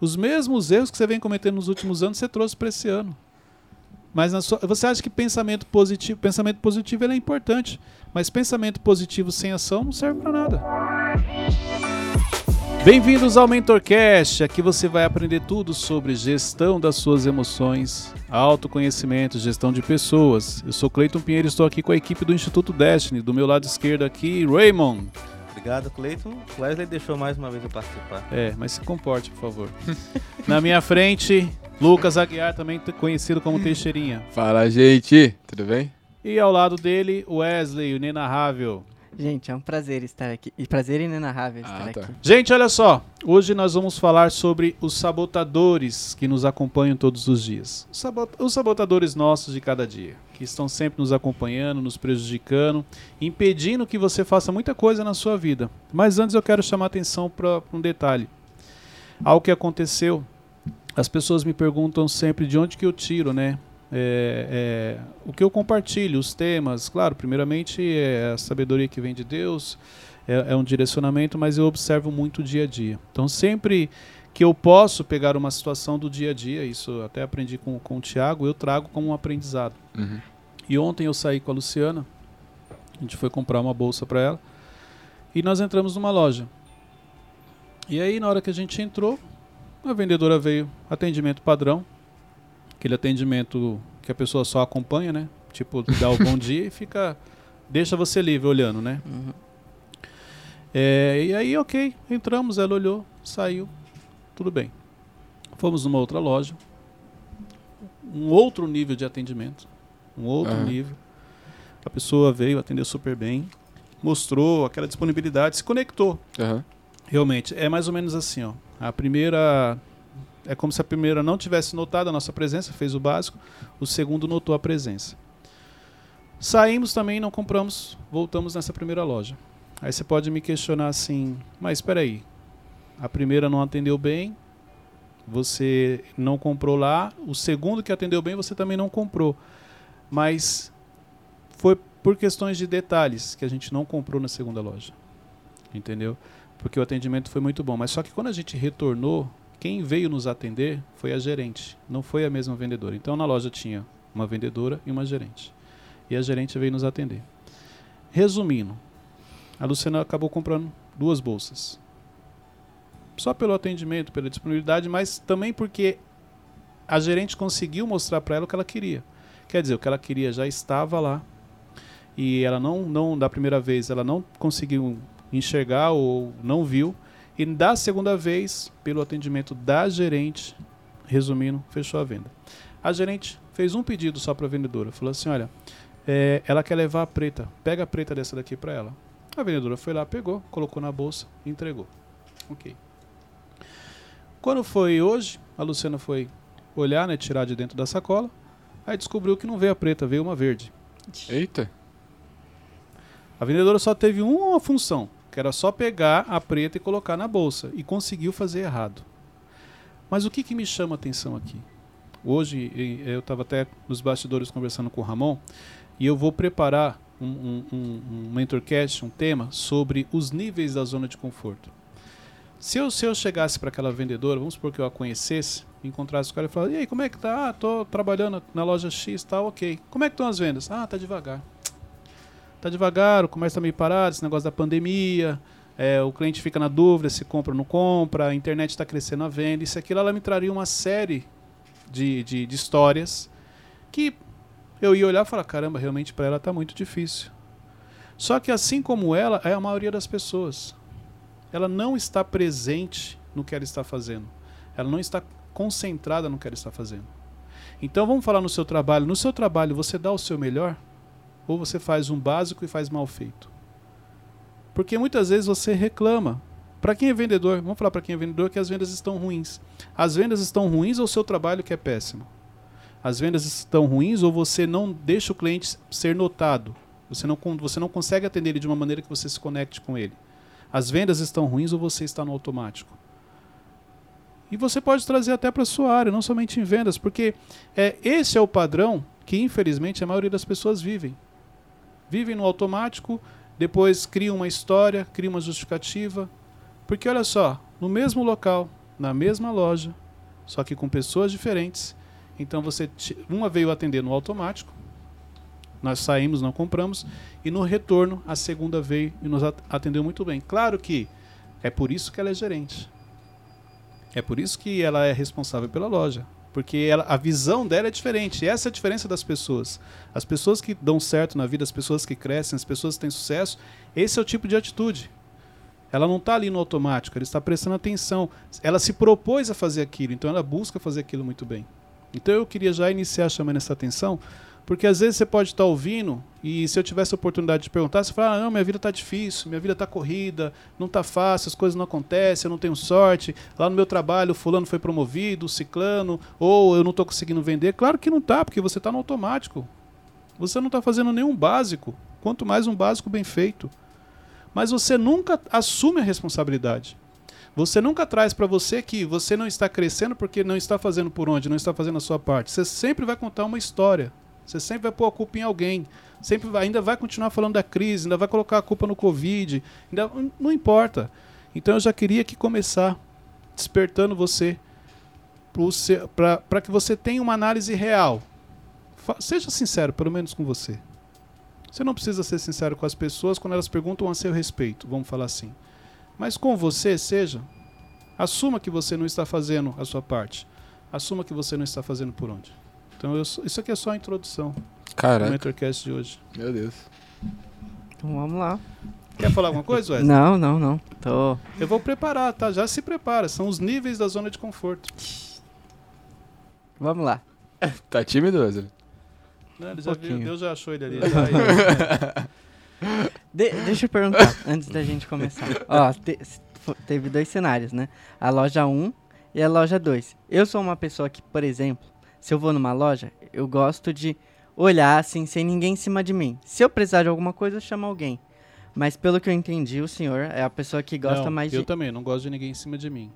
Os mesmos erros que você vem cometendo nos últimos anos, você trouxe para esse ano. Mas sua, você acha que pensamento positivo, pensamento positivo é importante, mas pensamento positivo sem ação não serve para nada. Bem-vindos ao MentorCast. Aqui você vai aprender tudo sobre gestão das suas emoções, autoconhecimento, gestão de pessoas. Eu sou Cleiton Pinheiro e estou aqui com a equipe do Instituto Destiny. Do meu lado esquerdo aqui, Raymond. Obrigado, Cleiton. Wesley deixou mais uma vez eu participar. É, mas se comporte, por favor. Na minha frente, Lucas Aguiar, também conhecido como Teixeirinha. Fala, gente. Tudo bem? E ao lado dele, Wesley, o inenarrável. Gente, é um prazer estar aqui. E prazer inenarrável estar ah, tá. aqui. Gente, olha só. Hoje nós vamos falar sobre os sabotadores que nos acompanham todos os dias. Os sabotadores nossos de cada dia. Que estão sempre nos acompanhando, nos prejudicando, impedindo que você faça muita coisa na sua vida. Mas antes eu quero chamar atenção para um detalhe. Algo que aconteceu. As pessoas me perguntam sempre de onde que eu tiro, né? é, é, o que eu compartilho, os temas, claro, primeiramente é a sabedoria que vem de Deus, é, é, um direcionamento, mas eu observo muito o dia a dia. Então, sempre que eu posso pegar uma situação do dia a dia, isso até aprendi com, com o Tiago, eu trago como um aprendizado. Uhum. E ontem eu saí com a Luciana, a gente foi comprar uma bolsa para ela, e nós entramos numa loja. E aí, na hora que a gente entrou, a vendedora veio, atendimento padrão, aquele atendimento que a pessoa só acompanha, né? Tipo, dá o bom dia e fica. Deixa você livre olhando, né? Uhum. É, e aí, ok, entramos, ela olhou, saiu, tudo bem. Fomos numa outra loja, um outro nível de atendimento, um outro uhum. nível. A pessoa veio, atendeu super bem, mostrou aquela disponibilidade, se conectou. Uhum. Realmente, é mais ou menos assim, ó. A primeira é como se a primeira não tivesse notado a nossa presença, fez o básico, o segundo notou a presença. Saímos também, não compramos, voltamos nessa primeira loja. Aí você pode me questionar assim, mas espera aí, a primeira não atendeu bem, você não comprou lá, o segundo que atendeu bem você também não comprou. Mas foi por questões de detalhes que a gente não comprou na segunda loja. Entendeu? Porque o atendimento foi muito bom. Mas só que quando a gente retornou, quem veio nos atender foi a gerente, não foi a mesma vendedora. Então na loja tinha uma vendedora e uma gerente. E a gerente veio nos atender. Resumindo, a Luciana acabou comprando duas bolsas. Só pelo atendimento, pela disponibilidade, mas também porque a gerente conseguiu mostrar para ela o que ela queria. Quer dizer, o que ela queria já estava lá. E ela não, não da primeira vez, ela não conseguiu enxergar ou não viu e da segunda vez, pelo atendimento da gerente, resumindo, fechou a venda. A gerente fez um pedido só para a vendedora. Falou assim: olha, é, ela quer levar a preta. Pega a preta dessa daqui para ela. A vendedora foi lá, pegou, colocou na bolsa e entregou. Ok. Quando foi hoje, a Luciana foi olhar, né, tirar de dentro da sacola. Aí descobriu que não veio a preta, veio uma verde. Eita! A vendedora só teve uma função: que era só pegar a preta e colocar na bolsa, e conseguiu fazer errado. Mas o que, que me chama a atenção aqui? Hoje, eu estava até nos bastidores conversando com o Ramon, e eu vou preparar um, um, um, um mentorcast, um tema, sobre os níveis da zona de conforto. Se eu, se eu chegasse para aquela vendedora, vamos supor que eu a conhecesse, encontrasse com ela e falasse, e aí, como é que tá? Ah, tô trabalhando na loja X, tá ok. Como é que estão as vendas? Ah, tá devagar tá devagar, o comércio tá meio parado, esse negócio da pandemia, é, o cliente fica na dúvida se compra ou não compra, a internet está crescendo a venda, isso aquilo, ela me traria uma série de, de, de histórias que eu ia olhar e falar, caramba, realmente para ela tá muito difícil. Só que assim como ela, é a maioria das pessoas. Ela não está presente no que ela está fazendo. Ela não está concentrada no que ela está fazendo. Então vamos falar no seu trabalho. No seu trabalho você dá o seu melhor? ou você faz um básico e faz mal feito. Porque muitas vezes você reclama. Para quem é vendedor, vamos falar para quem é vendedor que as vendas estão ruins. As vendas estão ruins ou o seu trabalho que é péssimo? As vendas estão ruins ou você não deixa o cliente ser notado? Você não, você não consegue atender ele de uma maneira que você se conecte com ele. As vendas estão ruins ou você está no automático? E você pode trazer até para a sua área, não somente em vendas, porque é, esse é o padrão que, infelizmente, a maioria das pessoas vivem vivem no automático, depois criam uma história, criam uma justificativa. Porque olha só, no mesmo local, na mesma loja, só que com pessoas diferentes. Então você uma veio atender no automático, nós saímos, não compramos, e no retorno a segunda veio e nos at- atendeu muito bem. Claro que é por isso que ela é gerente. É por isso que ela é responsável pela loja. Porque ela- a visão dela é diferente. E essa é a diferença das pessoas. As pessoas que dão certo na vida, as pessoas que crescem, as pessoas que têm sucesso, esse é o tipo de atitude. Ela não está ali no automático, ela está prestando atenção. Ela se propôs a fazer aquilo, então ela busca fazer aquilo muito bem. Então eu queria já iniciar chamando essa atenção, porque às vezes você pode estar ouvindo e se eu tivesse a oportunidade de perguntar, você fala: ah, "Não, minha vida está difícil, minha vida está corrida, não está fácil, as coisas não acontecem, eu não tenho sorte. Lá no meu trabalho, fulano foi promovido, ciclano, ou eu não estou conseguindo vender". Claro que não está, porque você está no automático. Você não está fazendo nenhum básico, quanto mais um básico bem feito. Mas você nunca assume a responsabilidade. Você nunca traz para você que você não está crescendo porque não está fazendo por onde, não está fazendo a sua parte. Você sempre vai contar uma história. Você sempre vai pôr a culpa em alguém. Sempre vai- ainda vai continuar falando da crise, ainda vai colocar a culpa no Covid. Ainda, não importa. Então eu já queria que começar despertando você para que você tenha uma análise real. Fa- seja sincero, pelo menos com você. Você não precisa ser sincero com as pessoas quando elas perguntam a seu respeito, vamos falar assim. Mas com você, seja. Assuma que você não está fazendo a sua parte. Assuma que você não está fazendo por onde. Então, eu isso aqui é só a introdução do Caraca, Mentorcast de hoje. meu Deus. Então vamos lá. Quer falar alguma coisa, Wesley? Não, não, não. Tô. Eu vou preparar, tá? Já se prepara. São os níveis da zona de conforto. Vamos lá. Tá tímido, Wesley? Né? Ele já viu, pouquinho. Deus já achou ele ali. aí. De- deixa eu perguntar, antes da gente começar. Ó, te- teve dois cenários, né? A loja 1 e a loja 2. Eu sou uma pessoa que, por exemplo, se eu vou numa loja, eu gosto de olhar assim, sem ninguém em cima de mim. Se eu precisar de alguma coisa, eu chamo alguém. Mas pelo que eu entendi, o senhor é a pessoa que gosta Não, mais Eu de. também, não gosto de ninguém em cima de mim.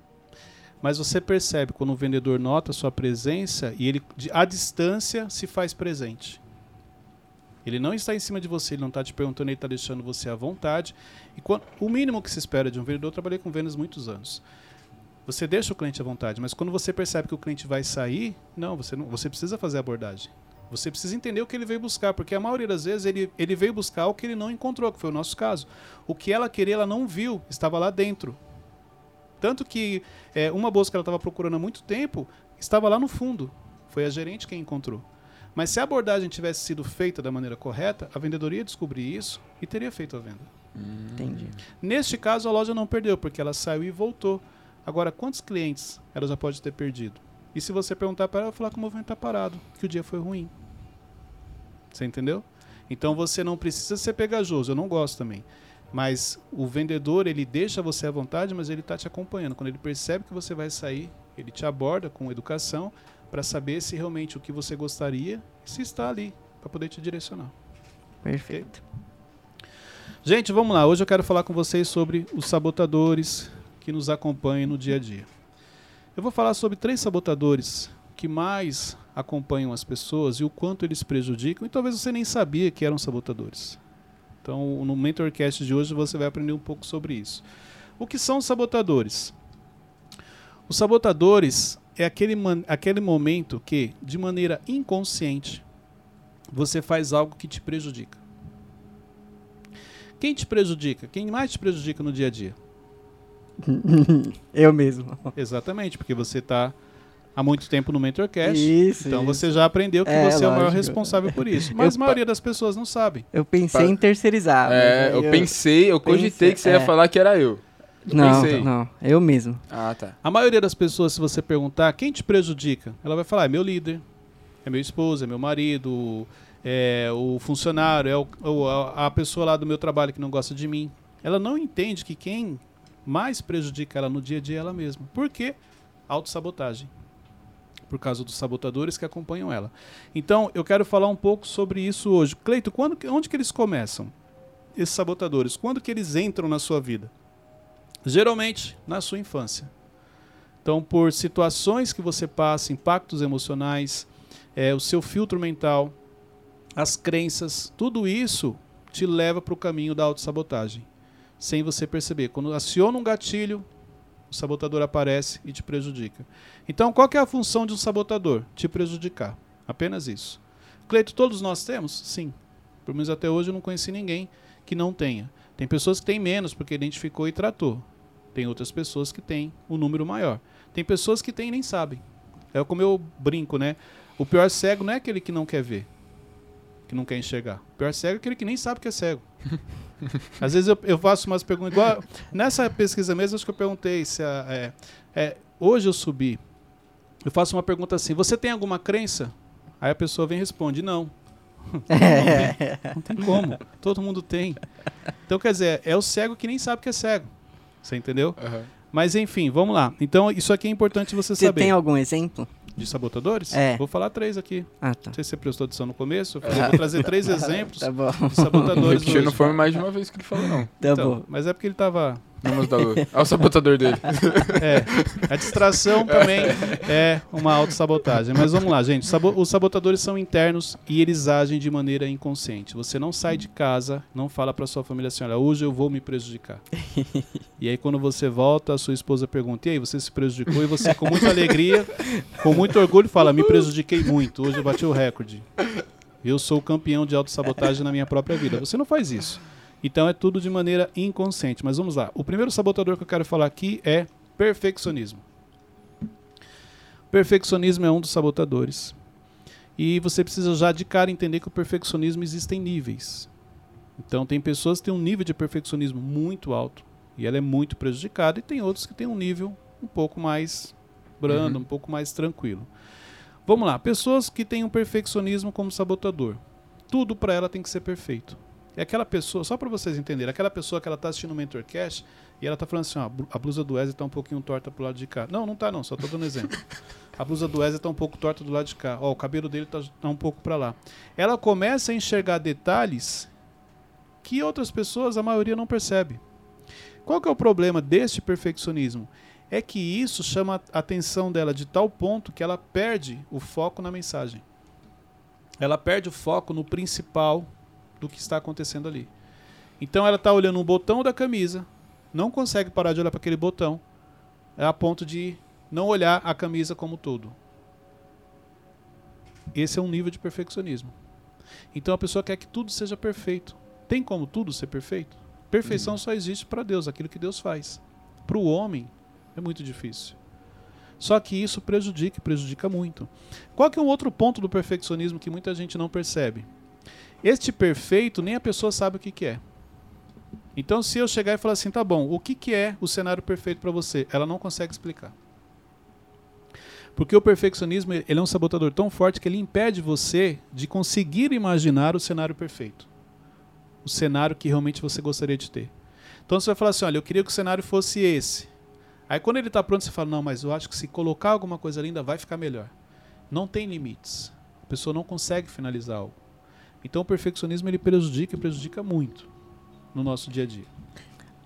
Mas você percebe quando o vendedor nota a sua presença e ele, à distância, se faz presente. Ele não está em cima de você, ele não está te perguntando, ele está deixando você à vontade. E quando- o mínimo que se espera de um vendedor, eu trabalhei com vendas muitos anos. Você deixa o cliente à vontade, mas quando você percebe que o cliente vai sair, não, você, não, você precisa fazer a abordagem. Você precisa entender o que ele veio buscar, porque a maioria das vezes ele, ele veio buscar o que ele não encontrou, que foi o nosso caso. O que ela queria, ela não viu, estava lá dentro. Tanto que é, uma bolsa que ela estava procurando há muito tempo estava lá no fundo. Foi a gerente quem encontrou. Mas se a abordagem tivesse sido feita da maneira correta, a vendedoria ia descobrir isso e teria feito a venda. Entendi. Neste caso, a loja não perdeu, porque ela saiu e voltou. Agora, quantos clientes ela já pode ter perdido? E se você perguntar para ela, ela vai falar que o movimento está parado, que o dia foi ruim. Você entendeu? Então você não precisa ser pegajoso, eu não gosto também. Mas o vendedor, ele deixa você à vontade, mas ele está te acompanhando. Quando ele percebe que você vai sair, ele te aborda com educação para saber se realmente o que você gostaria, se está ali, para poder te direcionar. Perfeito. Gente, vamos lá. Hoje eu quero falar com vocês sobre os sabotadores que nos acompanham no dia a dia. Eu vou falar sobre três sabotadores que mais acompanham as pessoas e o quanto eles prejudicam, e talvez você nem sabia que eram sabotadores. Então, no Mentorcast de hoje você vai aprender um pouco sobre isso. O que são os sabotadores? Os sabotadores é aquele, aquele momento que, de maneira inconsciente, você faz algo que te prejudica. Quem te prejudica? Quem mais te prejudica no dia a dia? Eu mesmo. Exatamente, porque você está há muito tempo no Mentorcast. Isso. Então isso. você já aprendeu que É, você é o maior lógico. responsável por isso. Mas a maioria das pessoas não sabe. Eu pensei Pa- em terceirizar. é, aí eu pensei, eu cogitei pensei- que você é. ia falar que era eu. Eu Não, pensei. não. Eu mesmo. Ah, tá. A maioria das pessoas, se você perguntar quem te prejudica, ela vai falar: é meu líder, é meu esposo, é meu marido, é o funcionário, é o- a pessoa lá do meu trabalho que não gosta de mim. Ela não entende que quem mais prejudica ela no dia a dia ela mesma. Por quê? Autossabotagem. Por causa dos sabotadores que acompanham ela. Então, eu quero falar um pouco sobre isso hoje. Cleito, quando, onde que eles começam? Esses sabotadores, quando que eles entram na sua vida? Geralmente, na sua infância. Então, por situações que você passa, impactos emocionais, é, o seu filtro mental, as crenças, tudo isso te leva para o caminho da autossabotagem, sem você perceber. Quando aciona um gatilho, o sabotador aparece e te prejudica. Então, qual é a função de um sabotador? Te prejudicar. Apenas isso. Cleito, todos nós temos? Sim. Pelo menos até hoje eu não conheci ninguém que não tenha. Tem pessoas que têm menos porque identificou e tratou. Tem outras pessoas que têm um número maior. Tem pessoas que têm e nem sabem. É como eu brinco, né? O pior cego não é aquele que não quer ver, que não quer enxergar. O pior cego é aquele que nem sabe que é cego. Às vezes eu, eu faço umas perguntas. Igual, nessa pesquisa mesmo, acho que eu perguntei se a, é, é, hoje eu subi. Eu faço uma pergunta assim: Você tem alguma crença? Aí a pessoa vem e responde: Não. não tem como. Todo mundo tem. Então, quer dizer, é o cego que nem sabe que é cego. Você entendeu? Aham. Mas enfim, vamos lá. Então, isso aqui é importante você Você saber. tem algum exemplo? De sabotadores? É. Vou falar três aqui. Ah, tá. Não sei se você prestou atenção no começo. Eu falei, vou trazer três exemplos Tá bom. de sabotadores. Repetiu, não foi mais de uma vez que ele falou, não. Tá Então, bom. mas é porque ele tava. Não, lua. Olha o sabotador dele. É, a distração também é uma autossabotagem. Mas vamos lá, gente. Sabo- os sabotadores são internos e eles agem de maneira inconsciente. Você não sai de casa, não fala para sua família assim: olha, hoje eu vou me prejudicar. E aí, quando você volta, a sua esposa pergunta: e aí, você se prejudicou? E você, com muita alegria, com muito orgulho, fala: me prejudiquei muito. Hoje eu bati o recorde. Eu sou o campeão de autossabotagem na minha própria vida. Você não faz isso. Então é tudo de maneira inconsciente. Mas vamos lá. O primeiro sabotador que eu quero falar aqui é perfeccionismo. Perfeccionismo é um dos sabotadores. E você precisa já de cara entender que o perfeccionismo existem níveis. Então tem pessoas que têm um nível de perfeccionismo muito alto e ela é muito prejudicada e tem outros que têm um nível um pouco mais brando, Uhum. um pouco mais tranquilo. Vamos lá, pessoas que têm um perfeccionismo como sabotador. Tudo para ela tem que ser perfeito. É aquela pessoa, só para vocês entenderem, aquela pessoa que ela tá assistindo o Mentorcast e ela tá falando assim, ó, a blusa do Wesley tá um pouquinho torta pro lado de cá. Não, não tá não, só tô dando exemplo. A blusa do Wesley tá um pouco torta do lado de cá. Ó, o cabelo dele tá, tá um pouco para lá. Ela começa a enxergar detalhes que outras pessoas, a maioria, não percebe. Qual que é o problema deste perfeccionismo? É que isso chama a atenção dela de tal ponto que ela perde o foco na mensagem. Ela perde o foco no principal do que está acontecendo ali. Então ela está olhando um botão da camisa, não consegue parar de olhar para aquele botão, é a ponto de não olhar a camisa como todo. Esse é um nível de perfeccionismo. Então a pessoa quer que tudo seja perfeito. Tem como tudo ser perfeito? Perfeição só existe para Deus, aquilo que Deus faz. Para o homem é muito difícil. Só que isso prejudica, e prejudica muito. Qual que é um outro ponto do perfeccionismo que muita gente não percebe? Este perfeito nem a pessoa sabe o que, que é. Então, se eu chegar e falar assim, tá bom, o que, que é o cenário perfeito para você? Ela não consegue explicar. Porque o perfeccionismo ele é um sabotador tão forte que ele impede você de conseguir imaginar o cenário perfeito. O cenário que realmente você gostaria de ter. Então você vai falar assim, olha, eu queria que o cenário fosse esse. Aí quando ele está pronto, você fala, não, mas eu acho que se colocar alguma coisa linda vai ficar melhor. Não tem limites. A pessoa não consegue finalizar algo. Então o perfeccionismo ele prejudica e prejudica muito no nosso dia a dia.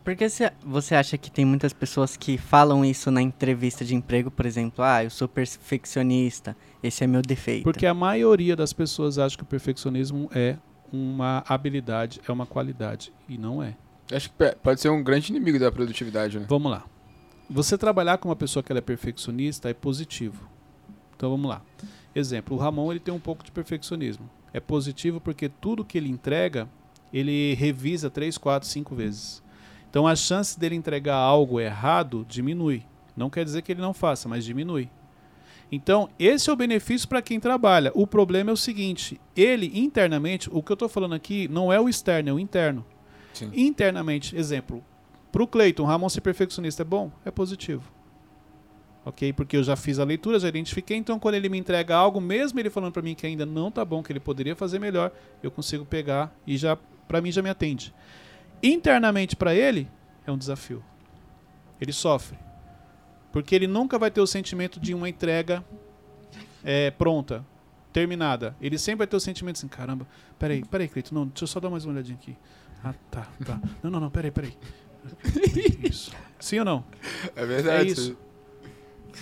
Por que você- você acha que tem muitas pessoas que falam isso na entrevista de emprego, por exemplo? Ah, eu sou perfeccionista, esse é meu defeito. Porque a maioria das pessoas acha que o perfeccionismo é uma habilidade, é uma qualidade. E não é. Acho que pode ser um grande inimigo da produtividade, né? Vamos lá. Você trabalhar com uma pessoa que ela é perfeccionista é positivo. Então vamos lá. Exemplo, o Ramon ele tem um pouco de perfeccionismo. É positivo porque tudo que ele entrega, ele revisa três, quatro, cinco vezes. Então a chance dele entregar algo errado diminui. Não quer dizer que ele não faça, mas diminui. Então, esse é o benefício para quem trabalha. O problema é o seguinte: ele internamente, o que eu estou falando aqui não é o externo, é o interno. Sim. Internamente, exemplo, para o Cleiton, Ramon ser perfeccionista é bom? É positivo. Ok? Porque eu já fiz a leitura, já identifiquei, então quando ele me entrega algo, mesmo ele falando para mim que ainda não tá bom, que ele poderia fazer melhor, eu consigo pegar e já, para mim, já me atende. Internamente para ele, é um desafio. Ele sofre. Porque ele nunca vai ter o sentimento de uma entrega é, pronta, terminada. Ele sempre vai ter o sentimento assim, caramba, peraí, peraí, Cleiton, não, deixa eu só dar mais uma olhadinha aqui. Ah, tá, tá. Não, não, não, peraí, peraí. Isso. Sim ou não? É verdade. É isso.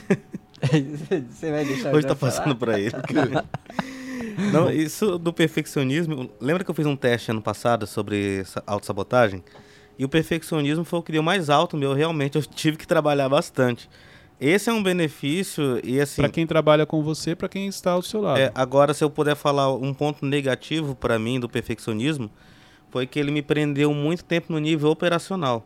você vai deixar Hoje tá falar? passando pra ele. Não, isso do perfeccionismo. Lembra que eu fiz um teste ano passado sobre autossabotagem? E o perfeccionismo foi o que deu mais alto meu. Realmente, eu tive que trabalhar bastante. Esse é um benefício e assim... Pra quem trabalha com você, pra quem está ao seu lado. É, agora, se eu puder falar um ponto negativo para mim do perfeccionismo, foi que ele me prendeu muito tempo no nível operacional.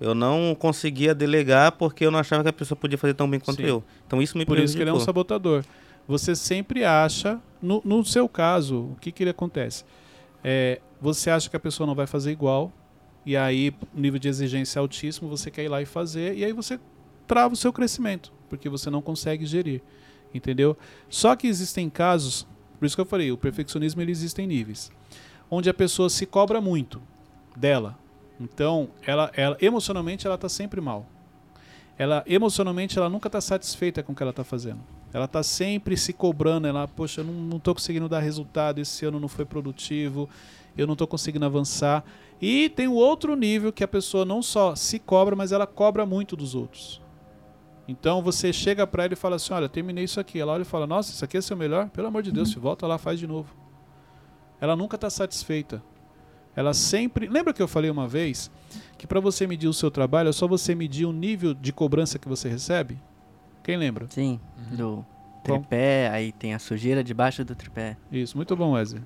Eu não conseguia delegar porque eu não achava que a pessoa podia fazer tão bem quanto Sim. eu. Então isso me Por isso que ele é um sabotador. Você sempre acha, no, no seu caso, o que, que ele acontece? É, você acha que a pessoa não vai fazer igual, e aí, nível de exigência é altíssimo, você quer ir lá e fazer, e aí você trava o seu crescimento, porque você não consegue gerir. Entendeu? Só que existem casos, por isso que eu falei, o perfeccionismo ele existe em níveis, onde a pessoa se cobra muito dela. Então, ela, ela emocionalmente ela está sempre mal. Ela emocionalmente ela nunca está satisfeita com o que ela está fazendo. Ela está sempre se cobrando, ela, poxa, eu não, tô conseguindo dar resultado, esse ano não foi produtivo, eu não estou conseguindo avançar. E tem o outro nível que a pessoa não só se cobra, mas ela cobra muito dos outros. Então você chega para ela e fala assim: Olha, terminei isso aqui. Ela olha e fala: Nossa, isso aqui é seu melhor? Pelo amor de Deus, volta lá, faz de novo. Ela nunca está satisfeita. Ela sempre. Lembra que eu falei uma vez que para você medir o seu trabalho é só você medir o nível de cobrança que você recebe? Quem lembra? Sim, do tripé, aí tem a sujeira debaixo do tripé. Isso, muito bom, Wesley.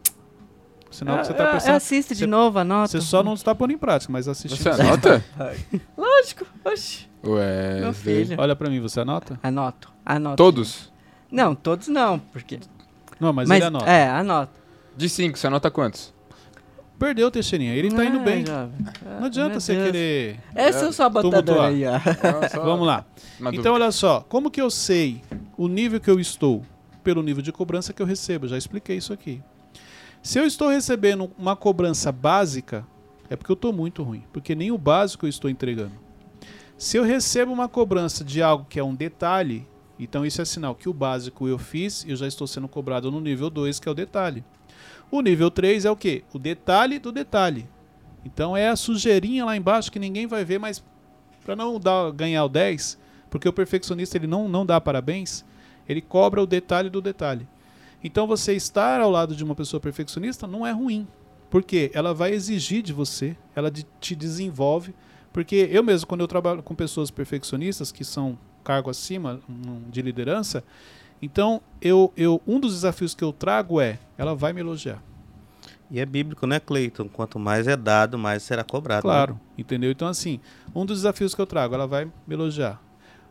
Sinal que você Ah, tá ah, pensando. Assiste de você- novo, anota. Você só não está pondo em prática, mas assiste. Você anota? Lógico, oxi. Ué. Meu filho. Olha para mim, você anota? Anoto, anoto. Todos? Não, todos não, porque... Não, mas, Mas, ele anota. é, anoto. De cinco, você anota quantos? Perdeu, Teixeirinha. Ele tá indo Ah, bem. Não adianta Meu você Deus. querer. Esse é o sabotador tumultuar. aí, só Vamos lá. uma Então, dúvida. olha só. Como que eu sei o nível que eu estou? Pelo nível de cobrança que eu recebo. Já expliquei isso aqui. Se eu estou recebendo uma cobrança básica, é porque eu estou muito ruim. Porque nem o básico eu estou entregando. Se eu recebo uma cobrança de algo que é um detalhe, então isso é sinal que o básico eu fiz e eu já estou sendo cobrado no nível 2, que é o detalhe. O nível 3 é o quê? O detalhe do detalhe. Então é a sujeirinha lá embaixo que ninguém vai ver, mas para não dar, ganhar o 10, porque o perfeccionista ele não, não dá parabéns, ele cobra o detalhe do detalhe. Então você estar ao lado de uma pessoa perfeccionista não é ruim, porque ela vai exigir de você, ela de- te desenvolve, porque eu mesmo quando eu trabalho com pessoas perfeccionistas que são cargo acima hum, de liderança, então eu, eu um dos desafios que eu trago é ela vai me elogiar. E é bíblico, né, Cleiton? Quanto mais é dado, mais será cobrado. né? Claro, entendeu? Então, assim, um dos desafios que eu trago, ela vai me elogiar.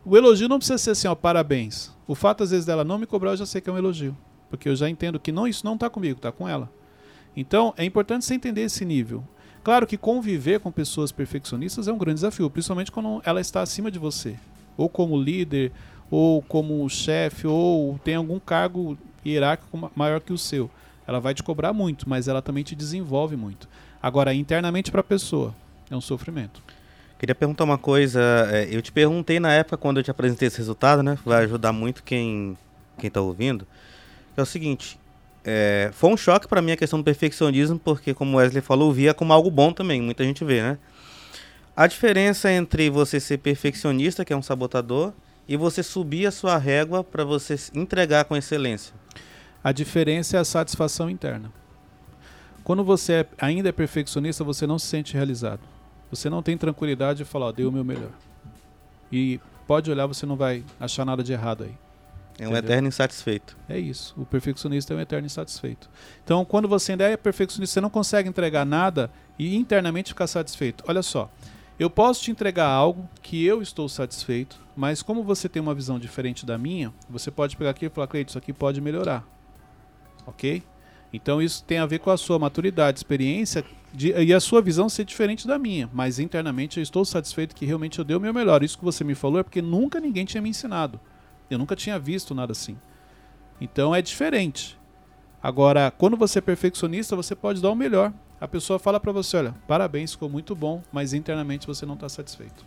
O elogio não precisa ser assim, ó, parabéns. O fato, às vezes, dela não me cobrar, eu já sei que é um elogio. Porque eu já entendo que não, isso não tá comigo, tá com ela. Então, é importante você entender esse nível. Claro que conviver com pessoas perfeccionistas é um grande desafio, principalmente quando ela está acima de você. Ou como líder, ou como chefe, ou tem algum cargo hierárquico ma- maior que o seu. Ela vai te cobrar muito, mas ela também te desenvolve muito. Agora, internamente para a pessoa, é um sofrimento. Queria perguntar uma coisa. é, Eu te perguntei na época quando eu te apresentei esse resultado, né? Vai ajudar muito quem, quem tá ouvindo. É o seguinte. é, foi um choque pra mim a questão do perfeccionismo, porque, como Wesley falou, via como algo bom também. Muita gente vê, né? A diferença entre você ser perfeccionista, que é um sabotador, e você subir a sua régua para você entregar com excelência. A diferença é a satisfação interna. Quando você é- ainda é perfeccionista, você não se sente realizado. Você não tem tranquilidade de falar, ó, dei o meu melhor. E pode olhar, você não vai achar nada de errado aí. É um Entendeu? eterno insatisfeito. É isso. O perfeccionista é um eterno insatisfeito. Então, quando você ainda é perfeccionista, você não consegue entregar nada e internamente ficar satisfeito. Olha só, eu posso te entregar algo que eu estou satisfeito, mas como você tem uma visão diferente da minha, você pode pegar aqui e falar, Cleide, isso aqui pode melhorar. Ok? Então isso tem a ver com a sua maturidade, experiência de- e a sua visão ser diferente da minha. Mas internamente eu estou satisfeito que realmente eu dei o meu melhor. Isso que você me falou é porque nunca ninguém tinha me ensinado. Eu nunca tinha visto nada assim. Então é diferente. Agora, quando você é perfeccionista, você pode dar o melhor. A pessoa fala pra você, olha, parabéns, ficou muito bom, mas internamente você não está satisfeito.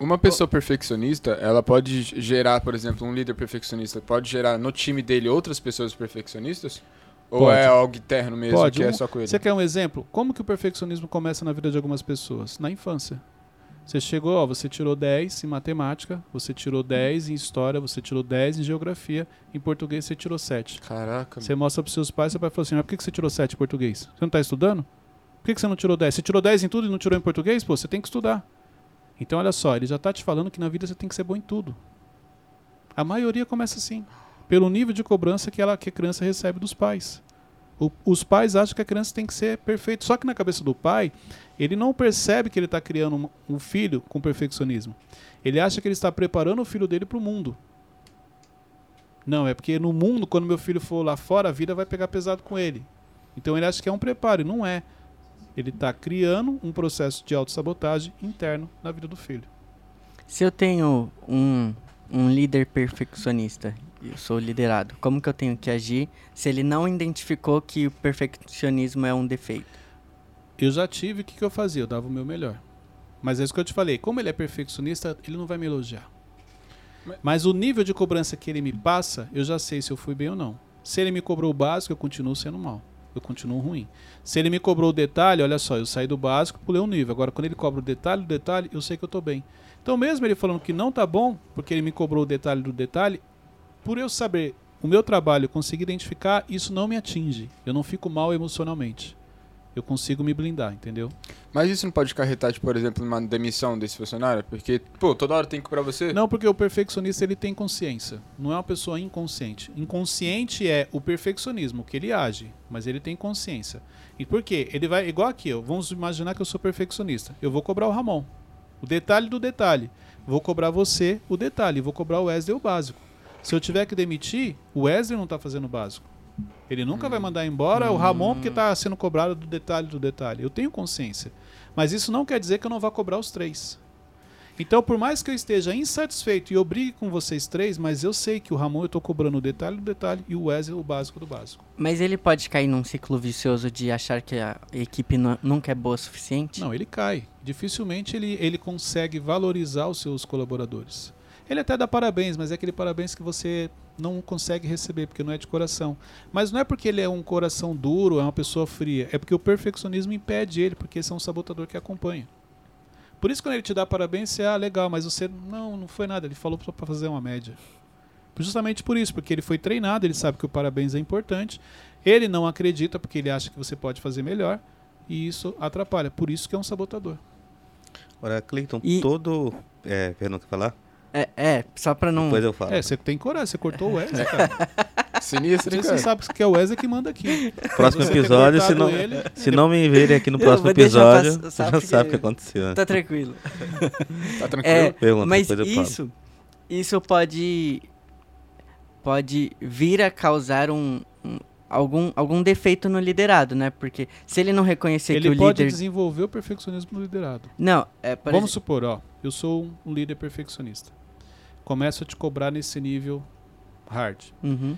Uma pessoa perfeccionista, ela pode gerar, por exemplo, um líder perfeccionista, pode gerar no time dele outras pessoas perfeccionistas? Ou Pode. é algo interno mesmo, Pode. que é Um- só com ele? Você quer um exemplo? Como que o perfeccionismo começa na vida de algumas pessoas? Na infância. Você chegou, ó, você tirou 10 em matemática, você tirou 10 em história, você tirou 10 em geografia, em português você tirou 7. Caraca, Você mostra pros seus pais, seu pai fala assim, mas por que que você tirou 7 em português? Você não tá estudando? Por que, que você não tirou 10? Você tirou 10 em tudo e não tirou em português? Pô, você tem que estudar. Então, olha só, ele já está te falando que na vida você tem que ser bom em tudo. A maioria começa assim, pelo nível de cobrança que, ela, que a criança recebe dos pais. O, os pais acham que a criança tem que ser perfeita. Só que na cabeça do pai, ele não percebe que ele está criando um, um filho com perfeccionismo. Ele acha que ele está preparando o filho dele para o mundo. Não, é porque no mundo, quando meu filho for lá fora, a vida vai pegar pesado com ele. Então ele acha que é um preparo, e não é. Ele está criando um processo de autossabotagem interno na vida do filho. Se eu tenho um, um líder perfeccionista, eu sou liderado, como que eu tenho que agir se ele não identificou que o perfeccionismo é um defeito? Eu já tive, o que, que eu fazia? Eu dava o meu melhor. Mas é isso que eu te falei, como ele é perfeccionista, ele não vai me elogiar. Mas- o nível de cobrança que ele me passa, eu já sei se eu fui bem ou não. Se ele me cobrou o básico, eu continuo sendo mal. Eu continuo ruim. Se ele me cobrou o detalhe, olha só, eu saí do básico, pulei um nível. Agora, quando ele cobra o detalhe do detalhe, eu sei que eu tô bem. Então, mesmo ele falando que não tá bom, porque ele me cobrou o detalhe do detalhe, por eu saber o meu trabalho, conseguir identificar, isso não me atinge. Eu não fico mal emocionalmente. Eu consigo me blindar, entendeu? Mas isso não pode carretar, tipo, por exemplo, numa demissão desse funcionário? Porque, pô, toda hora tem que cobrar você? Não, porque o perfeccionista ele tem consciência. Não é uma pessoa inconsciente. Inconsciente é o perfeccionismo, que ele age, mas ele tem consciência. E por quê? Ele vai igual aqui, eu. Vamos imaginar que eu sou perfeccionista. Eu vou cobrar o Ramon. O detalhe do detalhe. Vou cobrar você o detalhe. Vou cobrar o Wesley o básico. Se eu tiver que demitir, o Wesley não está fazendo o básico. Ele nunca vai mandar embora o Ramon porque está sendo cobrado do detalhe do detalhe. Eu tenho consciência. Mas isso não quer dizer que eu não vá cobrar os três. Então, por mais que eu esteja insatisfeito e eu brigue com vocês três, mas eu sei que o Ramon eu estou cobrando o detalhe do detalhe e o Wesley o básico do básico. Mas ele pode cair num ciclo vicioso de achar que a equipe nu- nunca é boa o suficiente? Não, ele cai. Dificilmente ele, ele consegue valorizar os seus colaboradores. Ele até dá parabéns, mas é aquele parabéns que você não consegue receber, porque não é de coração. Mas não é porque ele é um coração duro, é uma pessoa fria, é porque o perfeccionismo impede ele, porque esse é um sabotador que acompanha. Por isso, quando ele te dá parabéns, você, ah, legal, mas você, não, não foi nada, ele falou só para fazer uma média. Justamente por isso, porque ele foi treinado, ele sabe que o parabéns é importante, ele não acredita porque ele acha que você pode fazer melhor, e isso atrapalha. Por isso que é um sabotador. Agora, Cleiton, E- todo. É, Fernando, quer falar? É, é, só pra não. Depois eu falo. É, você tem coragem, você cortou o Wesley, cara. Sinistro, hein, Você cara? sabe que é o Wesley que manda aqui. Próximo Você episódio, se não, ele- se não me verem aqui no próximo episódio, passar, já porque- sabe o que aconteceu. né? Tá tranquilo. Tá tranquilo? É, Pergunta, mas isso, isso pode, pode vir a causar um, um- algum, algum defeito no liderado, né? Porque se ele não reconhecer que Ele o pode líder... desenvolver o perfeccionismo no liderado. Não, é, por Vamos exemplo, supor, ó, eu sou um líder perfeccionista. Começo a te cobrar nesse nível hard. Uhum.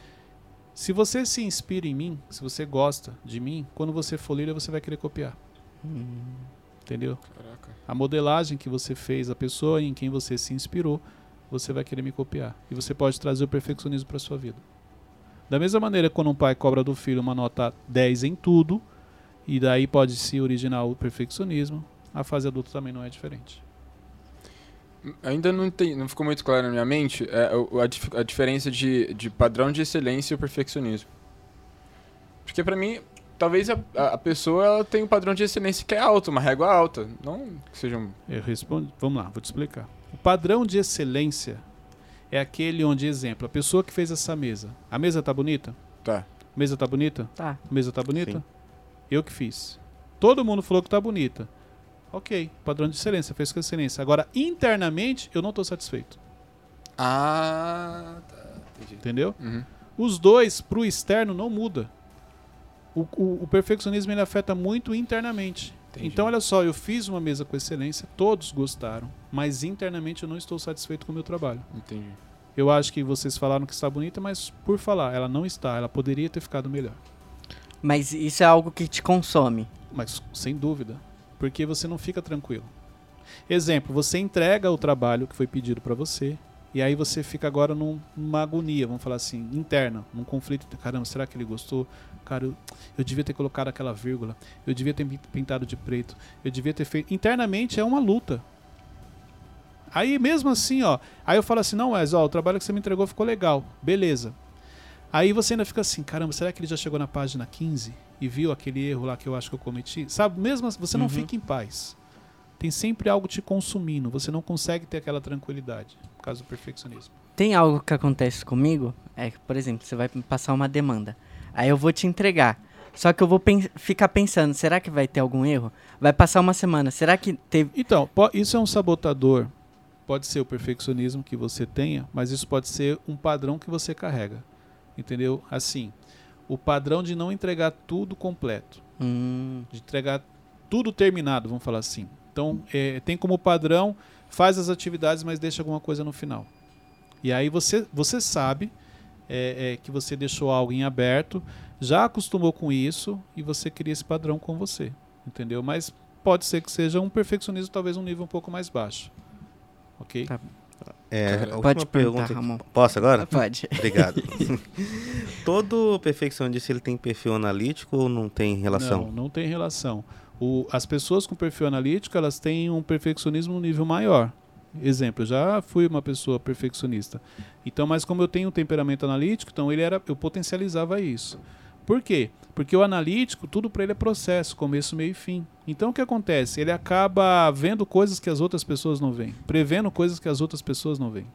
Se você se inspira em mim, se você gosta de mim, quando você for líder, você vai querer copiar. Hum. Entendeu? Caraca. A modelagem que você fez, a pessoa em quem você se inspirou, você vai querer me copiar. E você pode trazer o perfeccionismo para sua vida. Da mesma maneira, quando um pai cobra do filho uma nota 10 em tudo, e daí pode se originar o perfeccionismo, a fase adulta também não é diferente. Ainda não, tem, não ficou muito claro na minha mente é, a, a diferença de, de padrão de excelência e o perfeccionismo. Porque pra mim, talvez a, a a pessoa ela tenha um padrão de excelência que é alto, uma régua alta. Não que seja um... Eu respondo, vamos lá, vou te explicar. O padrão de excelência é aquele onde, exemplo, a pessoa que fez essa mesa. A mesa tá bonita? Tá. A mesa tá bonita? Tá. A mesa tá bonita? Sim. Eu que fiz. Todo mundo falou que tá bonita. Ok, padrão de excelência, fez com excelência. Agora, internamente, eu não tô satisfeito. Ah, tá. Entendi. Entendeu? Uhum. Os dois, pro externo, não muda. O, o- o perfeccionismo ele afeta muito internamente. Entendi. Então, olha só, eu fiz uma mesa com excelência, todos gostaram, mas internamente eu não estou satisfeito com o meu trabalho. Entendi. Eu acho que vocês falaram que está bonita, mas por falar, ela não está, ela poderia ter ficado melhor. Mas isso é algo que te consome. Mas sem dúvida, porque você não fica tranquilo. Exemplo, você entrega o trabalho que foi pedido para você, e aí você fica agora num- numa agonia, vamos falar assim, interna, num conflito. Caramba, será que ele gostou? Cara, eu, eu devia ter colocado aquela vírgula, eu devia ter pin- pintado de preto, eu devia ter feito. Internamente é uma luta. Aí mesmo assim, ó, aí eu falo assim, não, Wes, ó, o trabalho que você me entregou ficou legal, beleza. Aí você ainda fica assim, caramba, será que ele já chegou na página 15 e viu aquele erro lá que eu acho que eu cometi? Sabe, mesmo assim, você não Uhum. fica em paz. Tem sempre algo te consumindo, você não consegue ter aquela tranquilidade por causa do perfeccionismo. Tem algo que acontece comigo, é que, por exemplo, você vai passar uma demanda. Aí eu vou te entregar. Só que eu vou pen- ficar pensando, será que vai ter algum erro? Vai passar uma semana, será que teve. Então, isso é um sabotador. Pode ser o perfeccionismo que você tenha, mas isso pode ser um padrão que você carrega. Entendeu? Assim, o padrão de não entregar tudo completo, Hum, de entregar tudo terminado, vamos falar assim. Então, é, tem como padrão, faz as atividades, mas deixa alguma coisa no final. E aí você, você sabe é, é, que você deixou algo em aberto, já acostumou com isso e você cria esse padrão com você. Entendeu? Mas pode ser que seja um perfeccionismo, talvez um nível um pouco mais baixo. Ok? Tá. É, Cara, pode perguntar, pergunta. Ramon. Posso agora? Pode. Obrigado. Todo perfeccionista ele tem perfil analítico ou não tem relação? Não, não tem relação. O, as pessoas com perfil analítico, elas têm um perfeccionismo no nível maior. Exemplo, eu já fui uma pessoa perfeccionista. Então, mas como eu tenho um temperamento analítico, então ele era, eu potencializava isso. Por quê? Porque o analítico, tudo para ele é processo, começo, meio e fim. Então o que acontece? Ele acaba vendo coisas que as outras pessoas não veem, prevendo coisas que as outras pessoas não veem.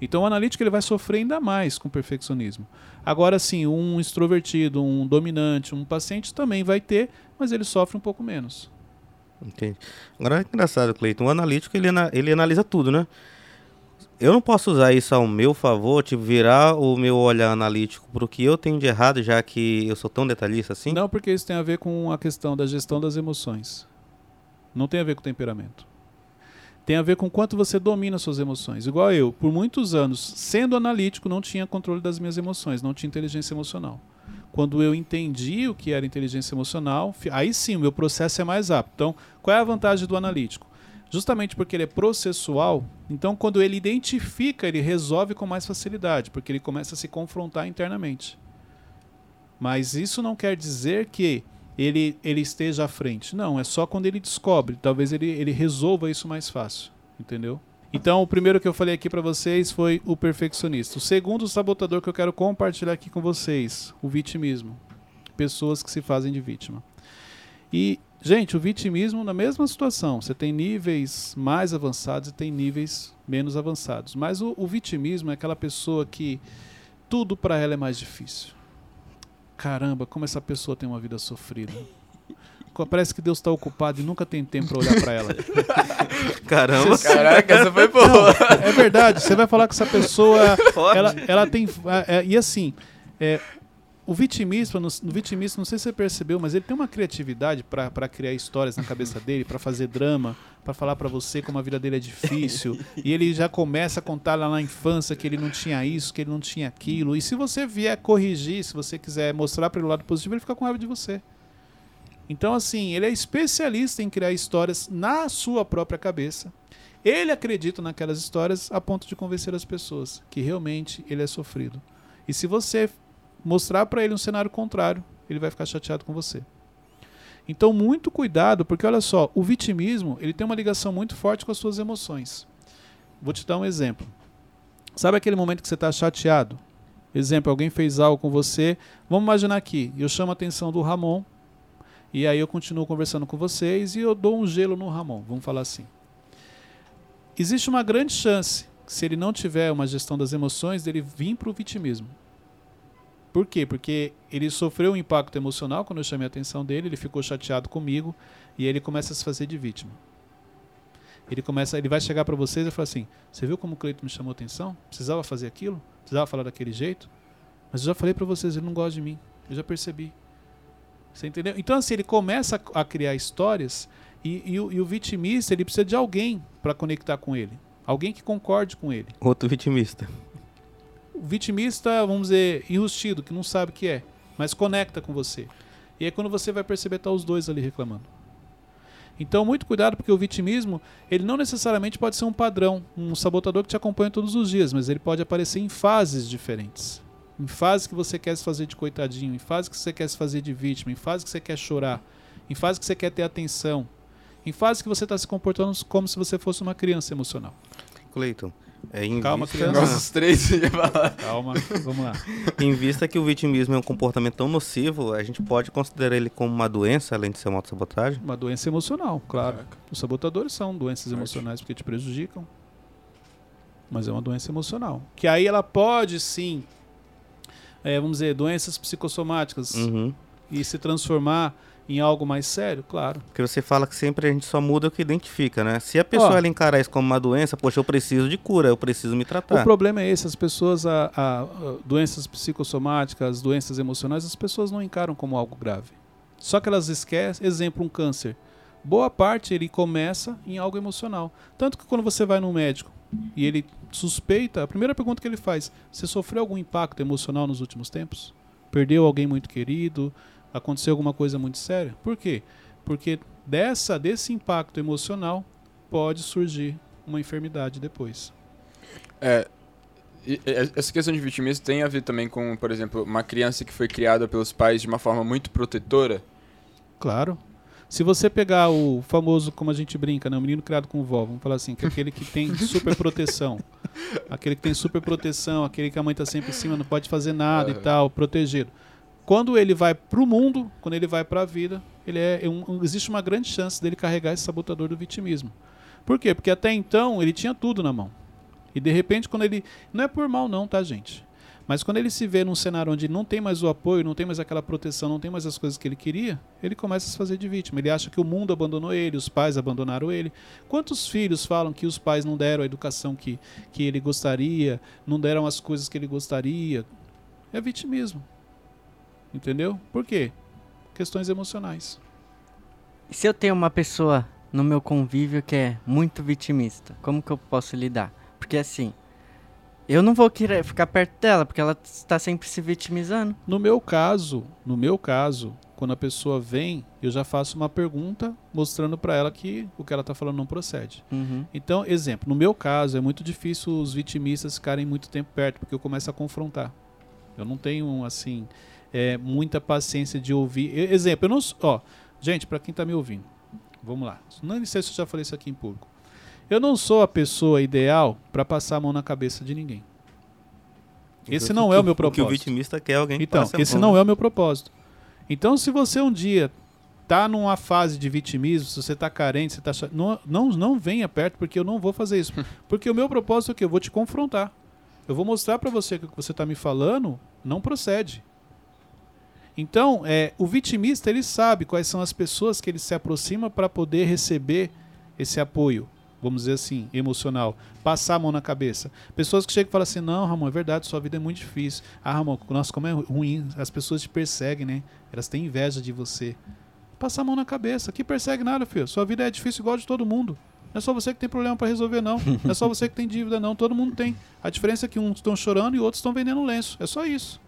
Então o analítico ele vai sofrer ainda mais com o perfeccionismo. Agora sim, um extrovertido, um dominante, um paciente também vai ter, mas ele sofre um pouco menos. Entendi. Agora é engraçado, Cleiton. O analítico ele, ele analisa tudo, né? Eu não posso usar isso ao meu favor, tipo, virar o meu olhar analítico pro que eu tenho de errado, já que eu sou tão detalhista assim? Não porque isso tem a ver com a questão da gestão das emoções. Não tem a ver com temperamento. Tem a ver com quanto você domina suas emoções. Igual eu, por muitos anos, sendo analítico, não tinha controle das minhas emoções, não tinha inteligência emocional. Quando eu entendi o que era inteligência emocional, aí sim o meu processo é mais rápido. Então, qual é a vantagem do analítico? Justamente porque ele é processual, então quando ele identifica, ele resolve com mais facilidade, porque ele começa a se confrontar internamente. Mas isso não quer dizer que ele, ele esteja à frente. Não, é só quando ele descobre. Talvez ele, ele resolva isso mais fácil. Entendeu? Então, o primeiro que eu falei aqui para vocês foi o perfeccionista. O segundo sabotador que eu quero compartilhar aqui com vocês, o vitimismo. Pessoas que se fazem de vítima. E, gente, o vitimismo na mesma situação. Você tem níveis mais avançados e tem níveis menos avançados. Mas o, o vitimismo é aquela pessoa que tudo para ela é mais difícil. Caramba, como essa pessoa tem uma vida sofrida. Parece que Deus está ocupado e nunca tem tempo para olhar para ela. Caramba! Caraca, essa foi boa. Não, é verdade. Você vai falar que essa pessoa, Pode. ela, ela tem, é, é, e assim, é, o vitimista, no, no não sei se você percebeu, mas ele tem uma criatividade para criar histórias na cabeça dele, para fazer drama, para falar para você como a vida dele é difícil. e ele já começa a contar lá na infância que ele não tinha isso, que ele não tinha aquilo. E se você vier corrigir, se você quiser mostrar para ele o lado positivo, ele fica com raiva de você. Então, assim, ele é especialista em criar histórias na sua própria cabeça. Ele acredita naquelas histórias a ponto de convencer as pessoas que realmente ele é sofrido. E se você mostrar para ele um cenário contrário, ele vai ficar chateado com você. Então, muito cuidado, porque olha só, o vitimismo ele tem uma ligação muito forte com as suas emoções. Vou te dar um exemplo. Sabe aquele momento que você está chateado? Exemplo, alguém fez algo com você. Vamos imaginar aqui, eu chamo a atenção do Ramon, e aí eu continuo conversando com vocês e eu dou um gelo no Ramon, vamos falar assim. Existe uma grande chance, se ele não tiver uma gestão das emoções, dele vir para o vitimismo. Por quê? Porque ele sofreu um impacto emocional quando eu chamei a atenção dele, ele ficou chateado comigo e ele começa a se fazer de vítima. Ele começa, ele vai chegar para vocês e falar assim: "Você viu como o Cleiton me chamou a atenção? Precisava fazer aquilo? Precisava falar daquele jeito? Mas eu já falei para vocês, ele não gosta de mim. Eu já percebi. Você entendeu? Então, assim, ele começa a, criar histórias e, e o, e o vitimista ele precisa de alguém para conectar com ele. Alguém que concorde com ele. Outro vitimista. Vitimista, vamos dizer, enrustido, que não sabe o que é, mas conecta com você. E aí quando você vai perceber, tá os dois ali reclamando. Então, muito cuidado, porque o vitimismo, ele não necessariamente pode ser um padrão, um sabotador que te acompanha todos os dias, mas ele pode aparecer em fases diferentes. Em fases que você quer se fazer de coitadinho, em fases que você quer se fazer de vítima, em fases que você quer chorar, em fases que você quer ter atenção, em fases que você está se comportando como se você fosse uma criança emocional. Cleiton, É, em Calma, vista, criança. Nossos três. Calma, vamos lá. Em vista que o vitimismo é um comportamento tão nocivo, a gente pode considerar ele como uma doença, além de ser uma autossabotagem? Uma doença emocional, claro. Caraca. Os sabotadores são doenças emocionais porque te prejudicam. Mas é uma doença emocional. Que aí ela pode sim, é, vamos dizer, doenças psicossomáticas Uhum. e se transformar em algo mais sério, claro. Porque você fala que sempre a gente só muda o que identifica, né? Se a pessoa ela encarar isso como uma doença, poxa, eu preciso de cura, eu preciso me O tratar. problema é esse, as pessoas, a, a- a- doenças psicossomáticas, doenças emocionais, as pessoas não encaram como algo grave. Só que elas esquecem, exemplo, um câncer. Boa parte ele começa em algo emocional. Tanto que quando você vai no médico e ele suspeita, a primeira pergunta que ele faz, você sofreu algum impacto emocional nos últimos tempos? Perdeu alguém muito querido? Aconteceu alguma coisa muito séria? Por quê? Porque dessa, desse impacto emocional pode surgir uma enfermidade depois. É, essa questão de vitimismo tem a ver também com, por exemplo, uma criança que foi criada pelos pais de uma forma muito protetora. Claro. Se você pegar o famoso, como a gente brinca, né? O menino criado com vó, vamos falar assim, que é aquele que tem super proteção. aquele que tem super proteção, aquele que a mãe tá sempre em cima, não pode fazer nada e Aham. tal, protegido. Quando ele vai pro mundo, quando ele vai pra vida, ele é, um- existe uma grande chance dele carregar esse sabotador do vitimismo. Por quê? Porque até então ele tinha tudo na mão. E de repente, quando ele. Não é por mal, não, tá, gente? Mas quando ele se vê num cenário onde não tem mais o apoio, não tem mais aquela proteção, não tem mais as coisas que ele queria, ele começa a se fazer de vítima. Ele acha que o mundo abandonou ele, os pais abandonaram ele. Quantos filhos falam que os pais não deram a educação que, que ele gostaria, não deram as coisas que ele gostaria? É vitimismo. Entendeu? Por quê? Questões emocionais. E se eu tenho uma pessoa no meu convívio que é muito vitimista, como que eu posso lidar? Porque assim, eu não vou querer ficar perto dela, porque ela está sempre se vitimizando. No meu caso, no meu caso, quando a pessoa vem, eu já faço uma pergunta mostrando para ela que o que ela está falando não procede. Uhum. Então, exemplo, no meu caso, é muito difícil os vitimistas ficarem muito tempo perto, porque eu começo a confrontar. Eu não tenho, assim, é, muita paciência de ouvir. E- Exemplo, eu não. sou- Ó, gente, para quem tá me ouvindo, vamos lá. Não sei se eu já falei isso aqui em público. Eu não sou a pessoa ideal para passar a mão na cabeça de ninguém. Esse não é o meu que o propósito. vitimista quer alguém que Então, esse não é o meu propósito. Então, se você um dia tá numa fase de vitimismo, se você tá carente, você tá não, não não venha perto porque eu não vou fazer isso. Porque o meu propósito é que eu vou te confrontar. Eu vou mostrar para você que o que você tá me falando não procede. Então, é, o vitimista ele sabe quais são as pessoas que ele se aproxima para poder receber esse apoio, vamos dizer assim, emocional, passar a mão na cabeça. Pessoas que chegam e falam assim: "Não, Ramon, é verdade, sua vida é muito difícil. Ah, Ramon, nossa, como é ruim, as pessoas te perseguem, né? Elas têm inveja de você." Passar a mão na cabeça. Que persegue nada, filho. Sua vida é difícil igual de todo mundo. Não é só você que tem problema para resolver, não. Não é só você que tem dívida, não. Todo mundo tem. A diferença é que uns estão chorando e outros estão vendendo lenço. É só isso.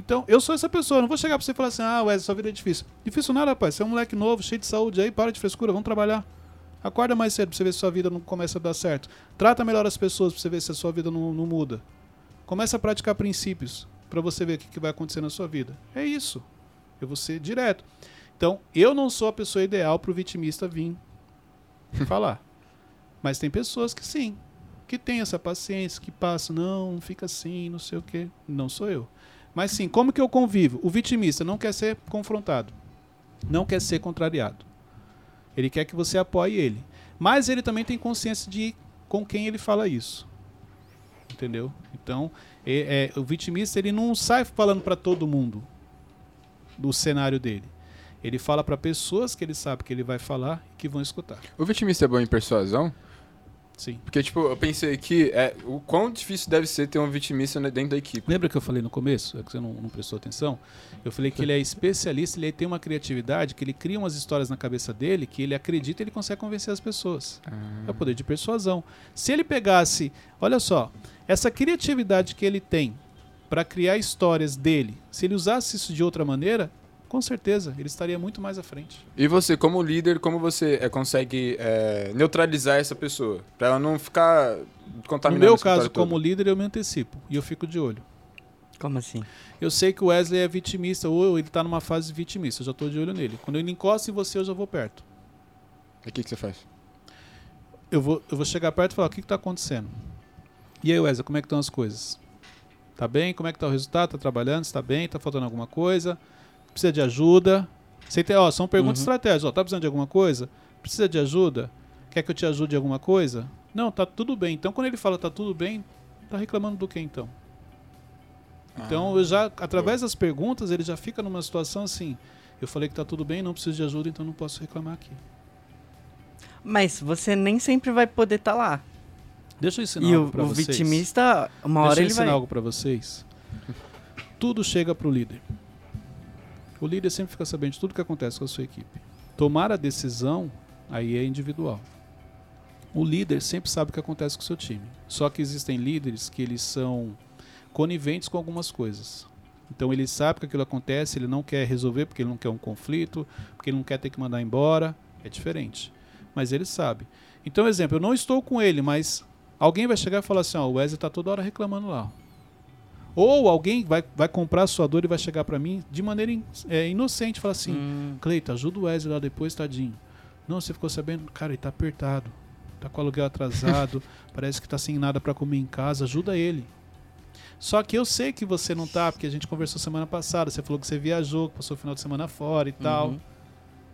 Então, eu sou essa pessoa. Não vou chegar pra você e falar assim: ah, Wesley, sua vida é difícil. Difícil nada, rapaz. Você é um moleque novo, cheio de saúde aí, para de frescura, vamos trabalhar. Acorda mais cedo pra você ver se sua vida não começa a dar certo. Trata melhor as pessoas pra você ver se a sua vida não, não muda. Começa a praticar princípios pra você ver o que, que vai acontecer na sua vida. É isso. Eu vou ser direto. Então, eu não sou a pessoa ideal pro vitimista vir falar. Mas tem pessoas que sim, que tem essa paciência, que passam, não, fica assim, não sei o quê. Não sou eu. Mas sim, como que eu convivo? O vitimista não quer ser confrontado, não quer ser contrariado. Ele quer que você apoie ele. Mas ele também tem consciência de com quem ele fala isso. Entendeu? Então, é, é, o vitimista ele não sai falando para todo mundo do cenário dele. Ele fala para pessoas que ele sabe que ele vai falar e que vão escutar. O vitimista é bom em persuasão? Sim. Porque, tipo, eu pensei que é, o quão difícil deve ser ter um vitimista dentro da equipe. Lembra que eu falei no começo? É que você não, não prestou atenção? Eu falei que ele é especialista, ele tem uma criatividade, que ele cria umas histórias na cabeça dele que ele acredita e ele consegue convencer as pessoas. É o poder de persuasão. Se ele pegasse, olha só, essa criatividade que ele tem para criar histórias dele, se ele usasse isso de outra maneira, com certeza ele estaria muito mais à frente. E você, como líder, como você é, consegue é, neutralizar essa pessoa? Pra ela não ficar No contaminando meu caso, todo? como líder, eu me antecipo e eu fico de olho. Como assim? Eu sei que o Wesley é vitimista ou ele tá numa fase vitimista, eu já tô de olho nele. Quando ele encosta em você, eu já vou perto. E o que, que você faz? eu vou, eu vou chegar perto e falar, o que está acontecendo? E aí, Wesley, como é que estão as coisas? Tá bem? Como é que tá o resultado? Tá trabalhando? Está bem? Tá faltando alguma coisa? Precisa de ajuda? Você tem, ó, são perguntas Uhum. estratégicas. Ó, tá precisando de alguma coisa? Precisa de ajuda? Quer que eu te ajude em alguma coisa? Não, tá tudo bem. Então, quando ele fala tá tudo bem, tá reclamando do que então? Então, eu já, através das perguntas, ele já fica numa situação assim. Eu falei que tá tudo bem, não preciso de ajuda, então não posso reclamar aqui. Mas você nem sempre vai poder estar lá. Deixa eu ensinar E algo o, pra o vocês. vitimista, uma Deixa hora eu ele ensinar vai. algo pra vocês. Tudo chega pro líder. O líder sempre fica sabendo de tudo que acontece com a sua equipe. Tomar a decisão aí é individual. O líder sempre sabe o que acontece com o seu time. Só que existem líderes que eles são coniventes com algumas coisas. Então ele sabe que aquilo acontece, ele não quer resolver porque ele não quer um conflito, porque ele não quer ter que mandar embora. É diferente. Mas ele sabe. Então, exemplo, eu não estou com ele, mas alguém vai chegar e falar assim: ó, o Wesley está toda hora reclamando lá. Ou alguém vai, vai comprar a sua dor e vai chegar para mim de maneira in- é, inocente e falar assim: Hum, Cleito, ajuda o Wesley lá depois, tadinho. Não, você ficou sabendo? Cara, ele tá apertado. Tá com o aluguel atrasado. parece que tá sem nada para comer em casa. Ajuda ele. Só que eu sei que você não tá, porque a gente conversou semana passada. Você falou que você viajou, que passou o final de semana fora e tal. uhum,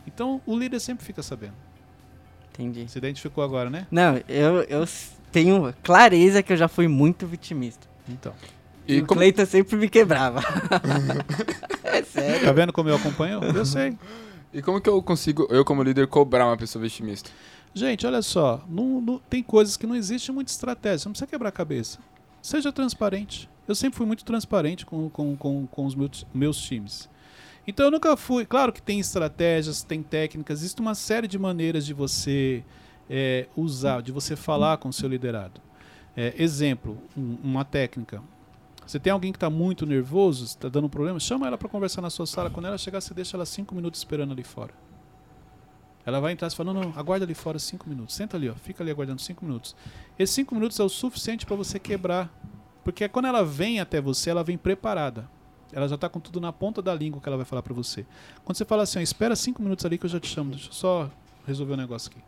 Então o líder sempre fica sabendo. entendi. Se identificou agora, né? Não, eu, eu tenho clareza que eu já fui muito vitimista. Então. E o como, Cleiton sempre me quebrava. é sério. Tá vendo como eu acompanho? Eu sei. e como que eu consigo, eu como líder, cobrar uma pessoa vitimista? Gente, olha só, não- não- tem coisas que não existe muita estratégia, você não precisa quebrar a cabeça. Seja transparente. Eu sempre fui muito transparente com, com, com, com os meus, meus times. Então eu nunca fui. Claro que tem estratégias, tem técnicas, existe uma série de maneiras de você é, usar, de você falar com o seu liderado. É, exemplo, um- uma técnica. Você tem alguém que está muito nervoso, está dando um problema, chama ela para conversar na sua sala. Quando ela chegar, você deixa ela cinco minutos esperando ali fora. Ela vai entrar e fala, não, não, aguarda ali fora cinco minutos. Senta ali, ó, fica ali aguardando cinco minutos. Esses cinco minutos é o suficiente para você quebrar. Porque quando ela vem até você, ela vem preparada. Ela já está com tudo na ponta da língua que ela vai falar para você. Quando você fala assim, ó, espera cinco minutos ali que eu já te chamo, deixa eu só resolver o negócio aqui.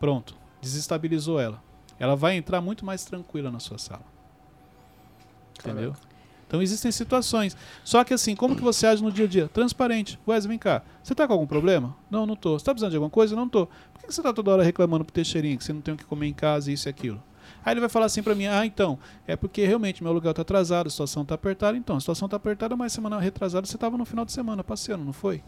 Pronto, desestabilizou ela. Ela vai entrar muito mais tranquila na sua sala. Entendeu? Então existem situações. Só que assim, como que você age no dia a dia? Transparente. Wesley, vem cá. Você tá com algum problema? Não, não tô. Você tá precisando de alguma coisa? Não tô. Por que que você tá toda hora reclamando pro Teixeirinho que você não tem o que comer em casa, isso e aquilo? Aí ele vai falar assim pra mim, ah, então, é porque realmente meu aluguel tá atrasado, a situação tá apertada. Então, a situação tá apertada, mas semana retrasada você tava no final de semana passeando, não foi?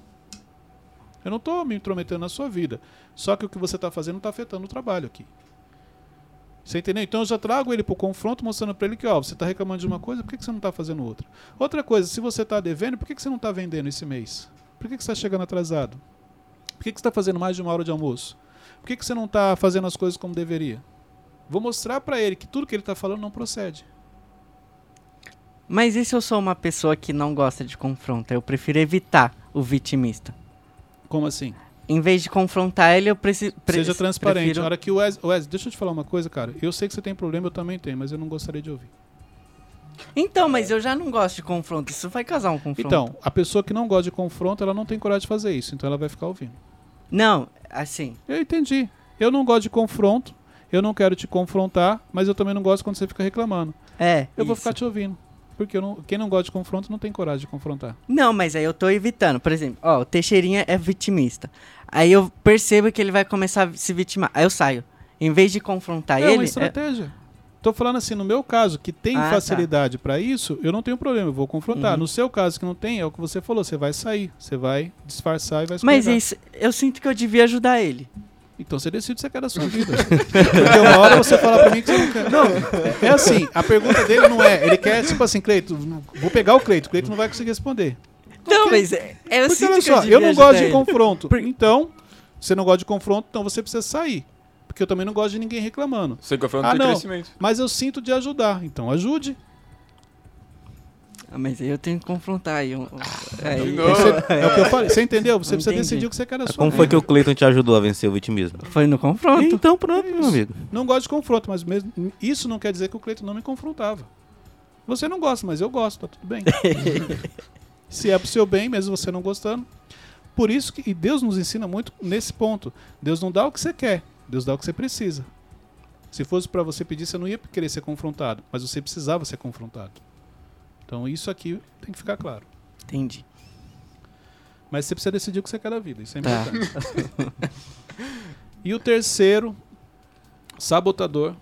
Eu não tô me intrometendo na sua vida. Só que o que você tá fazendo tá afetando o trabalho aqui. Você entendeu? Então eu já trago ele pro confronto, mostrando para ele que, ó, você tá reclamando de uma coisa, por que, que você não tá fazendo outra? Outra coisa, se você tá devendo, por que, que você não tá vendendo esse mês? Por que, que você tá chegando atrasado? Por que, que você tá fazendo mais de uma hora de almoço? Por que, que você não tá fazendo as coisas como deveria? Vou mostrar para ele que tudo que ele tá falando não procede. Mas e se eu sou uma pessoa que não gosta de confronto? Eu prefiro evitar o vitimista. Como assim? Em vez de confrontar ele, eu preciso. Seja transparente. Prefiro... A hora que o Wes, Wes, deixa eu te falar uma coisa, cara. Eu sei que você tem problema, eu também tenho, mas eu não gostaria de ouvir. Então, mas eu já não gosto de confronto. Isso vai causar um confronto. Então, a pessoa que não gosta de confronto, ela não tem coragem de fazer isso, então ela vai ficar ouvindo. Não, assim. Eu entendi. Eu não gosto de confronto, eu não quero te confrontar, mas eu também não gosto quando você fica reclamando. É. Eu vou isso. ficar te ouvindo. Porque não- quem não gosta de confronto não tem coragem de confrontar. Não, mas aí eu tô evitando. Por exemplo, ó, o Teixeirinha é vitimista. Aí eu percebo que ele vai começar a se vitimar. Aí eu saio. Em vez de confrontar é ele. uma é- estratégia. Tô falando assim, no meu caso, que tem Ah, tá. facilidade pra isso, eu não tenho problema, eu vou confrontar. Uhum. No seu caso que não tem, é o que você falou, você vai sair, você vai disfarçar e vai Mas escorregar. isso, eu sinto que eu devia ajudar ele. Então você decide que você quer da sua vida. Porque uma hora você fala pra mim que você não quer. Não, é assim, a pergunta dele não é, ele quer, tipo assim, Cleito, vou pegar o Cleito, o Cleito não vai conseguir responder. Não, mas é, eu Porque sinto olha só, eu não gosto de ele. confronto. Então, você não gosta de confronto, então você precisa sair. Porque eu também não gosto de ninguém reclamando. Sem confronto Ah, tem não. crescimento. Mas eu sinto de ajudar, então ajude. Ah, mas aí eu tenho que confrontar aí. aí- de novo. Você- é o que eu falei. Você entendeu? Você precisa Entendi. decidir o que você quer da sua Como vida. foi que o Cleiton te ajudou a vencer o vitimismo? Foi no confronto. Então pronto, meu amigo. Não gosto de confronto, mas mesmo isso não quer dizer que o Cleiton não me confrontava. Você não gosta, mas eu gosto, tá tudo bem. Se é pro seu bem, mesmo você não gostando. Por isso que e Deus nos ensina muito nesse ponto. Deus não dá o que você quer, Deus dá o que você precisa. Se fosse para você pedir, você não ia querer ser confrontado, mas você precisava ser confrontado. Então isso aqui tem que ficar claro. Entendi. Mas você precisa decidir o que você quer da vida, isso é Tá. importante. e o terceiro, sabotador,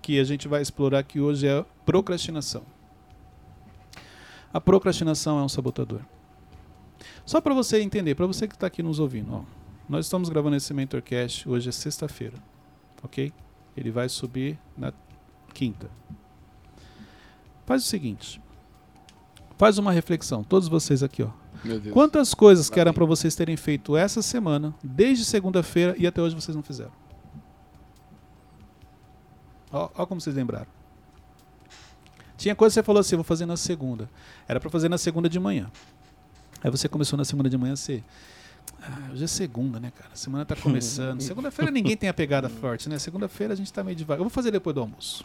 que a gente vai explorar aqui hoje é a procrastinação. A procrastinação é um sabotador. Só para você entender, para você que está aqui nos ouvindo, ó, nós estamos gravando esse Mentorcast, hoje é sexta-feira, ok? Ele vai subir na quinta. Faz o seguinte, faz uma reflexão, todos vocês aqui, ó. Quantas coisas que eram para vocês terem feito essa semana, desde segunda-feira e até hoje vocês não fizeram? Ó como vocês lembraram. Tinha coisa que você falou assim, vou fazer na segunda. Era para fazer na segunda de manhã. Aí você começou na segunda de manhã, você... Ah, hoje é segunda, né, cara? A semana tá começando. Segunda-feira ninguém tem a pegada forte, né? Segunda-feira a gente tá meio devagar. Eu vou fazer depois do almoço.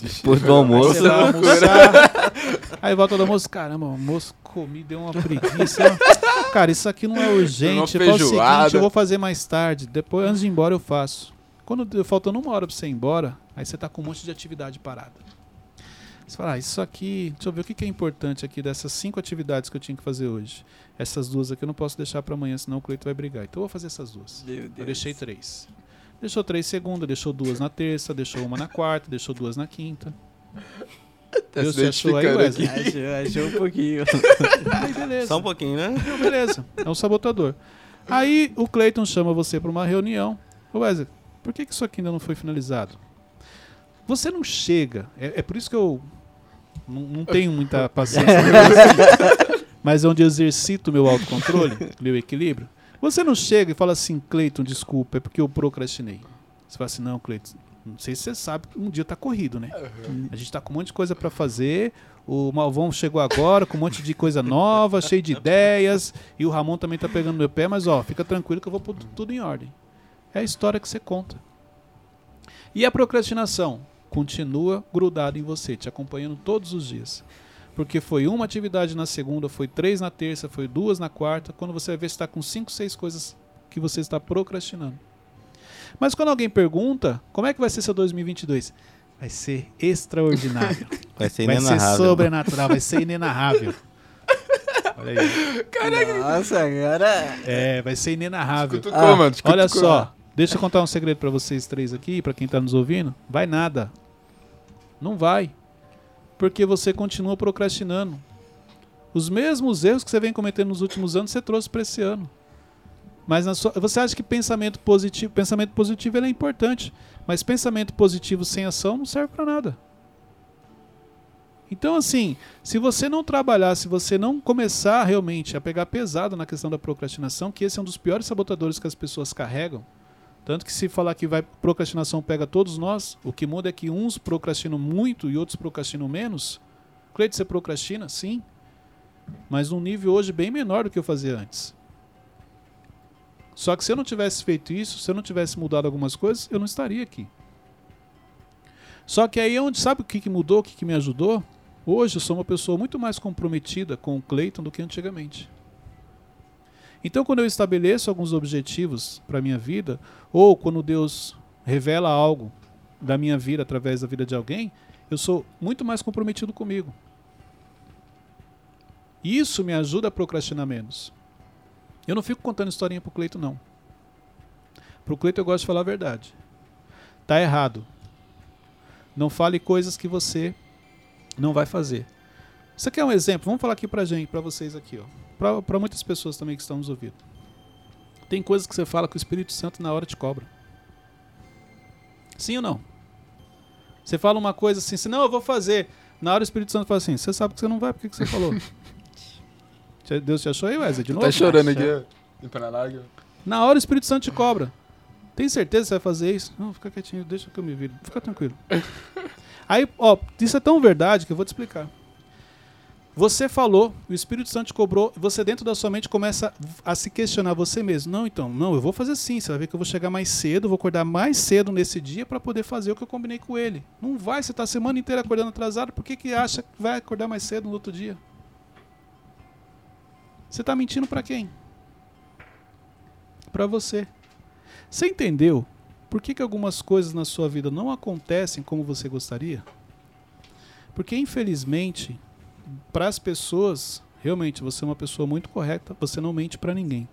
Depois do Aí almoço. você vai almoçar. Aí volta do almoço, caramba, o almoço comi, deu uma preguiça. Cara, isso aqui não é urgente. Uma Faz o seguinte, eu vou fazer mais tarde. Depois, antes de ir embora, eu faço. Quando faltando uma hora pra você ir embora, aí você tá com um monte de atividade parada. Você fala, ah, isso aqui, deixa eu ver o que é importante aqui dessas cinco atividades que eu tinha que fazer hoje. Essas duas aqui eu não posso deixar pra amanhã, senão o Cleito vai brigar. Então eu vou fazer essas duas. Meu Eu deixei três. Deixou três segunda, deixou duas na terça, deixou uma na quarta, deixou duas na quinta. Tá Viu? se Você achou aí, Wesley? Achou, achou um pouquinho. Aí beleza. Só um pouquinho, né? Não, beleza. É um sabotador. Aí o Clayton chama você para uma reunião. Ô Wesley, por que, que isso aqui ainda não foi finalizado? Você não chega. É, é por isso que eu não, não tenho muita paciência. mas é onde eu exercito meu autocontrole, meu equilíbrio. Você não chega e fala assim, Cleiton, desculpa, é porque eu procrastinei. Você fala assim, não, Cleiton, não sei se você sabe que um dia tá corrido, né? A gente tá com um monte de coisa para fazer. O Malvão chegou agora com um monte de coisa nova, cheio de ideias. E o Ramon também tá pegando meu pé, mas ó, fica tranquilo que eu vou pôr tu- tudo em ordem. É a história que você conta. E a procrastinação continua grudada em você, te acompanhando todos os dias. Porque foi uma atividade na segunda, foi três na terça, foi duas na quarta. Quando você vai ver, você está com cinco, seis coisas que você está procrastinando. Mas quando alguém pergunta, como é que vai ser seu 2022? Vai ser extraordinário. Vai ser vai ser inenarrável. sobrenatural, vai ser inenarrável. Olha aí. Nossa, agora. É, vai ser inenarrável. Ah, mano. Olha só, deixa eu contar um segredo pra vocês três aqui, pra quem tá nos ouvindo. Vai nada. Não vai. Porque você continua procrastinando. Os mesmos erros que você vem cometendo nos últimos anos, você trouxe pra esse ano. Mas sua- você acha que pensamento positivo, pensamento positivo é importante, mas pensamento positivo sem ação não serve pra nada. Então assim, se você não trabalhar, se você não começar realmente a pegar pesado na questão da procrastinação, que esse é um dos piores sabotadores que as pessoas carregam, tanto que se falar que vai procrastinação pega todos nós, o que muda é que uns procrastinam muito e outros procrastinam menos. Cleide, você procrastina? Sim. Mas num nível hoje bem menor do que eu fazia antes. Só que se eu não tivesse feito isso, se eu não tivesse mudado algumas coisas, eu não estaria aqui. Só que aí é onde sabe o que, que mudou, o que, que me ajudou? Hoje eu sou uma pessoa muito mais comprometida com o Cleiton do que antigamente. Então, quando eu estabeleço alguns objetivos para a minha vida, ou quando Deus revela algo da minha vida através da vida de alguém, eu sou muito mais comprometido comigo. Isso me ajuda a procrastinar menos. Eu não fico contando historinha pro Cleito, não. Pro Cleito eu gosto de falar a verdade. Tá errado. Não fale coisas que você não vai fazer. Isso aqui é um exemplo. Vamos falar aqui pra gente, pra vocês aqui, ó. Pra, pra muitas pessoas também que estão nos ouvindo. Tem coisas que você fala que o Espírito Santo na hora te cobra. Sim ou não? Você fala uma coisa assim, assim, não, eu vou fazer. Na hora o Espírito Santo fala assim, você sabe que você não vai, por que, você falou? Deus te achou aí, Wesley? De novo? Tá chorando aqui, lágrima. Na hora o Espírito Santo te cobra. Tem certeza que você vai fazer isso? Não, fica quietinho, deixa que eu me viro. Fica tranquilo. Aí, ó, isso é tão verdade que eu vou te explicar. Você falou, o Espírito Santo te cobrou, você dentro da sua mente começa a se questionar você mesmo. Não, então, não, eu vou fazer sim. Você vai ver que eu vou chegar mais cedo, vou acordar mais cedo nesse dia para poder fazer o que eu combinei com ele. Não vai, você tá a semana inteira acordando atrasado, por que, que acha que vai acordar mais cedo no outro dia? Você tá mentindo para quem? Para você. Você entendeu Por que, que algumas coisas na sua vida não acontecem como você gostaria? Porque, infelizmente, para as pessoas, realmente você é uma pessoa muito correta, você não mente para ninguém.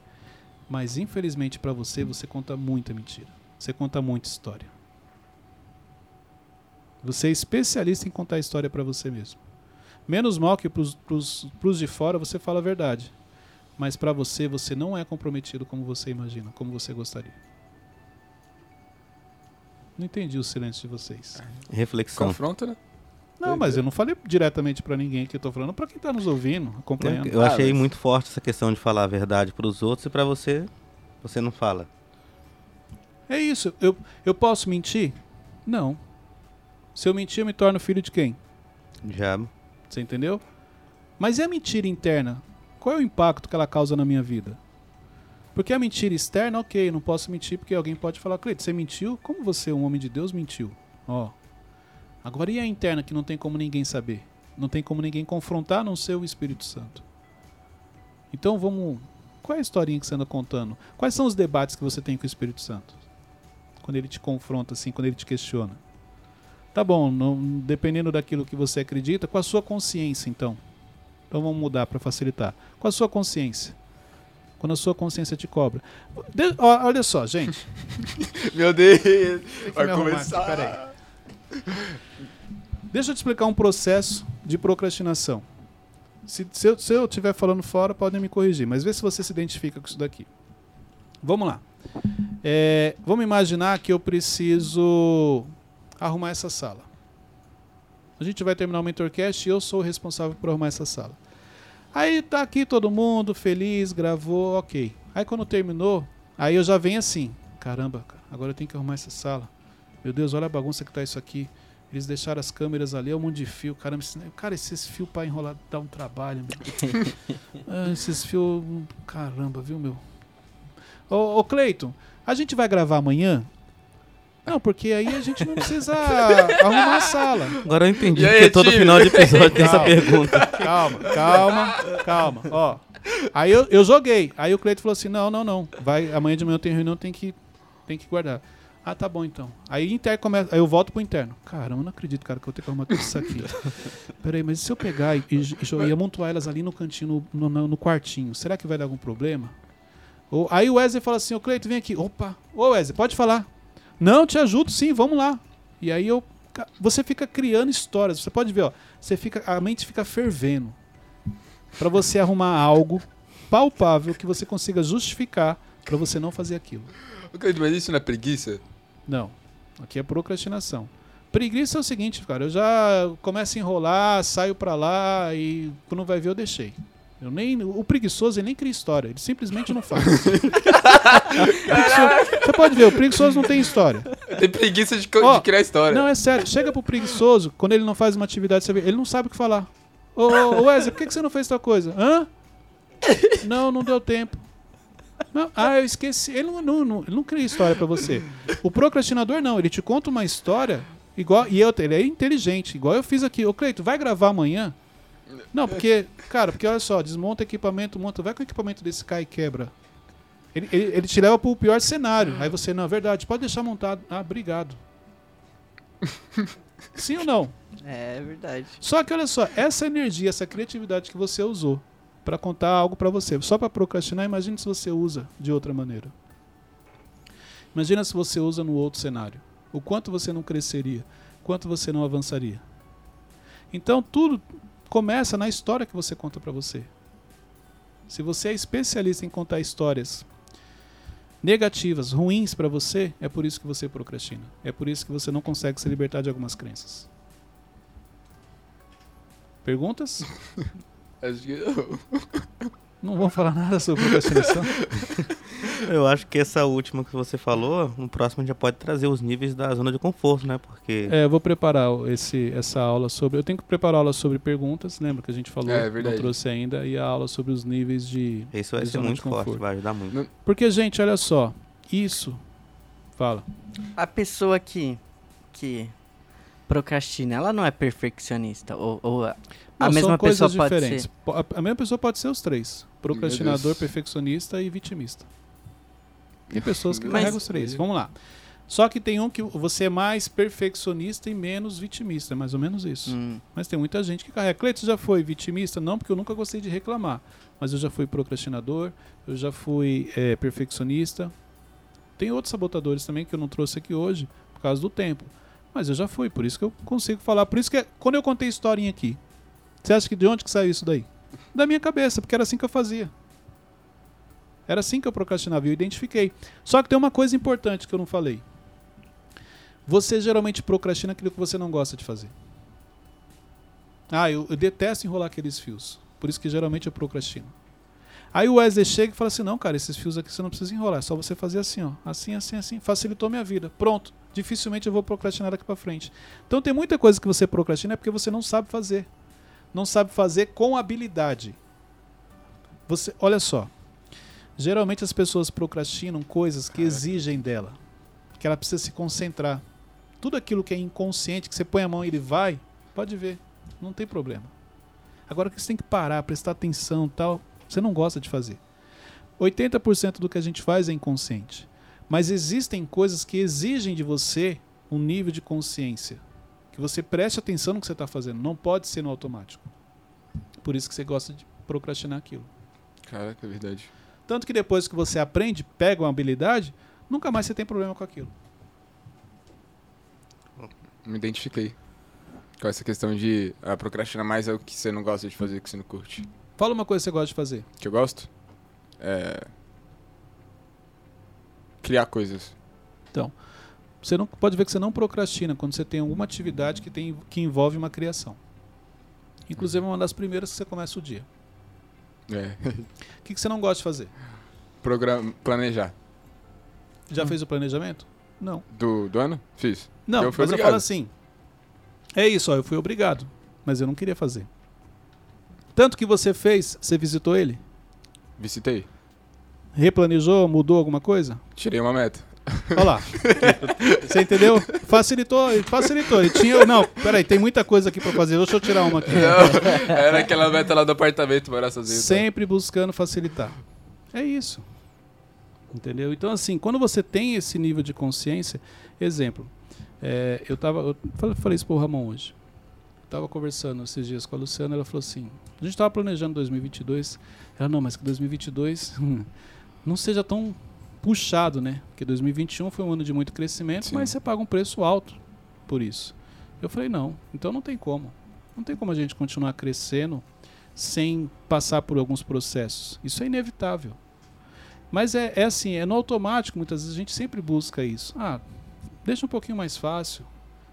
Mas, infelizmente, para você, você conta muita mentira. Você conta muita história. Você é especialista em contar história para você mesmo. Menos mal que para os de fora você fala a verdade. Mas para você, você não é comprometido como você imagina, como você gostaria. Não entendi o silêncio de vocês. Reflexão. Confronta, né? Não, mas eu não falei diretamente para ninguém aqui, eu tô falando para quem tá nos ouvindo, acompanhando. Eu Ah, achei mas- muito forte essa questão de falar a verdade para os outros e para você, você não fala. É isso. Eu, eu posso mentir? Não. Se eu mentir, eu me torno filho de quem? Já. Você entendeu? Mas e a mentira interna? Qual é o impacto que ela causa na minha vida? Porque a mentira externa, ok, não posso mentir porque alguém pode falar, Cleito, você mentiu? Como você, um homem de Deus, mentiu? Ó. Agora e a interna que não tem como ninguém saber? Não tem como ninguém confrontar a não ser o Espírito Santo. Então vamos. Qual é a historinha que você anda contando? Quais são os debates que você tem com o Espírito Santo? Quando ele te confronta, assim, quando ele te questiona. Tá bom, não, dependendo daquilo que você acredita, com a sua consciência, então. Então vamos mudar para facilitar. Com a sua consciência. Quando a sua consciência te cobra. De- ó, olha só, gente. Meu Deus! Vai me começar. aqui, peraí. Deixa eu te explicar um processo de procrastinação. Se, se eu estiver falando fora, podem me corrigir, mas vê se você se identifica com isso daqui. Vamos lá. É, vamos imaginar que eu preciso arrumar essa sala. A gente vai terminar o Mentorcast e eu sou o responsável por arrumar essa sala. Aí tá aqui todo mundo feliz, gravou, ok. Aí quando terminou, aí eu já venho assim: caramba, cara, agora eu tenho que arrumar essa sala. Meu Deus, olha a bagunça que tá isso aqui. Eles deixaram as câmeras ali, é um monte de fio. Caramba, esse- cara, esses fios pra enrolar dá um trabalho. Ah, esses fios. Caramba, viu, meu? Ô, ô Cleiton, a gente vai gravar amanhã? Não, porque aí a gente não precisa arrumar a sala. Agora eu entendi, aí, porque todo final de episódio tem essa Calma. pergunta. Calma, calma, calma. Ó. Aí eu, eu joguei. Aí o Cleiton falou assim: não, não, não. Vai, amanhã de manhã eu tenho reunião, tem que, tem que guardar. Ah, tá bom então. Aí interno começa. Aí eu volto pro interno. Caramba, eu não acredito, cara, que eu vou ter que arrumar tudo isso aqui. Peraí, mas e se eu pegar e, e, e amontoar elas ali no cantinho, no, no, no quartinho, será que vai dar algum problema? Ou, aí o Wesley fala assim, ô Cleiton, vem aqui. Opa, ô Wesley, pode falar. Não, te ajudo sim, vamos lá. E aí eu. Você fica criando histórias. Você pode ver, ó. Você fica, a mente fica fervendo. Pra você arrumar algo palpável que você consiga justificar pra você não fazer aquilo. Mas isso não é preguiça? Não. Aqui é procrastinação. Preguiça é o seguinte, cara. Eu já começo a enrolar, saio pra lá e quando vai ver eu deixei. Eu nem, o preguiçoso ele nem cria história, ele simplesmente não faz. Você pode ver, o preguiçoso não tem história. Tem preguiça de, Ó, de criar história. Não, é sério. Chega pro preguiçoso, quando ele não faz uma atividade, você vê, ele não sabe o que falar. Ô, ô, ô, Wesley, por que, que você não fez tal coisa? Hã? Não, não deu tempo. Não, ah, eu esqueci. Ele não, não, não- ele não cria história pra você. O procrastinador não, ele te conta uma história igual. E eu, ele é inteligente, igual eu fiz aqui. Ô, Cleito, vai gravar amanhã? Não, porque, cara, porque olha só, desmonta equipamento, monta, vai que o equipamento desse cai e quebra. Ele, ele, ele te leva pro pior cenário. Aí você, não, é verdade, pode deixar montado. Ah, obrigado. Sim ou não? É verdade. Só que olha só, essa energia, essa criatividade que você usou pra contar algo pra você, só pra procrastinar, imagine se você usa de outra maneira. Imagina se você usa no outro cenário. O quanto você não cresceria, quanto você não avançaria. Então tudo começa na história que você conta pra você. Se você é especialista em contar histórias negativas, ruins pra você, é por isso que você procrastina. É por isso que você não consegue se libertar de algumas crenças. Perguntas? Acho que não. Não vão falar nada sobre procrastinação? Eu acho que essa última que você falou, no próximo já pode trazer os níveis da zona de conforto, né? Porque É, eu vou preparar esse, essa aula sobre. Eu tenho que preparar aula sobre perguntas, lembra que a gente falou? É, é não trouxe ainda, e a aula sobre os níveis de. isso vai de ser zona muito forte, vai ajudar muito. Porque, gente, olha só, isso. Fala. A pessoa que, que procrastina, ela não é perfeccionista? Ou, ou a a Não, mesma são coisas pessoa pode diferentes. ser? A, mesma pessoa pode ser os três: procrastinador, perfeccionista e vitimista. Tem pessoas que Mas- carregam os três. Vamos lá. Só que tem um que você é mais perfeccionista e menos vitimista, é mais ou menos isso. Hum. Mas tem muita gente que carrega. Cleiton já foi vitimista? Não, porque eu nunca gostei de reclamar. Mas eu já fui procrastinador, eu já fui é, perfeccionista. Tem outros sabotadores também que eu não trouxe aqui hoje, por causa do tempo. Mas eu já fui, por isso que eu consigo falar. Por isso que quando eu contei historinha aqui, você acha que de onde que saiu isso daí? Da minha cabeça, porque era assim que eu fazia. Era assim que eu procrastinava e eu identifiquei. Só que tem uma coisa importante que eu não falei. Você geralmente procrastina aquilo que você não gosta de fazer. Ah, eu, eu detesto enrolar aqueles fios. Por isso que geralmente eu procrastino. Aí o Wesley chega e fala assim: não, cara, esses fios aqui você não precisa enrolar, é só você fazer assim, ó. Assim, assim, assim. Facilitou minha vida. Pronto. Dificilmente eu vou procrastinar daqui para frente. Então tem muita coisa que você procrastina é porque você não sabe fazer. Não sabe fazer com habilidade. Você, olha só. Geralmente as pessoas procrastinam coisas que exigem dela. Que ela precisa se concentrar. Tudo aquilo que é inconsciente, que você põe a mão e ele vai, pode ver. Não tem problema. Agora que você tem que parar, prestar atenção tal, você não gosta de fazer. 80% do que a gente faz é inconsciente. Mas existem coisas que exigem de você um nível de consciência. Que você preste atenção no que você está fazendo. Não pode ser no automático. Por isso que você gosta de procrastinar aquilo. Caraca, é verdade. Tanto que depois que você aprende, pega uma habilidade, nunca mais você tem problema com aquilo. Me identifiquei. Com essa questão de ah, procrastinar mais é o que você não gosta de fazer, que você não curte. Fala uma coisa que você gosta de fazer. Que eu gosto? É. Criar coisas. Você não pode ver que você não procrastina quando você tem alguma atividade que, tem, que envolve uma criação. Inclusive é uma das primeiras que você começa o dia. É. O que, que você não gosta de fazer? Program... Planejar. Já Hum. fez o planejamento? Não. Do, do ano? Fiz. Não, Eu fui mas eu obrigado. falo assim. É isso, ó, eu fui obrigado, mas eu não queria fazer. Tanto que você fez, você visitou ele? Visitei. Replanejou, mudou alguma coisa? Tirei uma meta. Olha lá. Você entendeu? Facilitou, facilitou. Ele tinha. Não, peraí, tem muita coisa aqui pra fazer. Deixa eu tirar uma aqui. Não, era aquela meta lá do apartamento, morar sozinho. tá? Sempre buscando facilitar. É isso. Entendeu? Então, assim, quando você tem esse nível de consciência, exemplo, é, eu tava. Eu falei- isso pro Ramon hoje. Tava conversando esses dias com a Luciana, ela falou assim: a gente tava planejando 2022. Ela, não, mas que 2022 hum, não seja tão puxado, né? Porque 2021 foi um ano de muito crescimento, Sim. mas você paga um preço alto por isso. Eu falei: não, então não tem como. Não tem como a gente continuar crescendo sem passar por alguns processos. Isso é inevitável. Mas é, é assim, é no automático, muitas vezes a gente sempre busca isso. Ah, deixa um pouquinho mais fácil,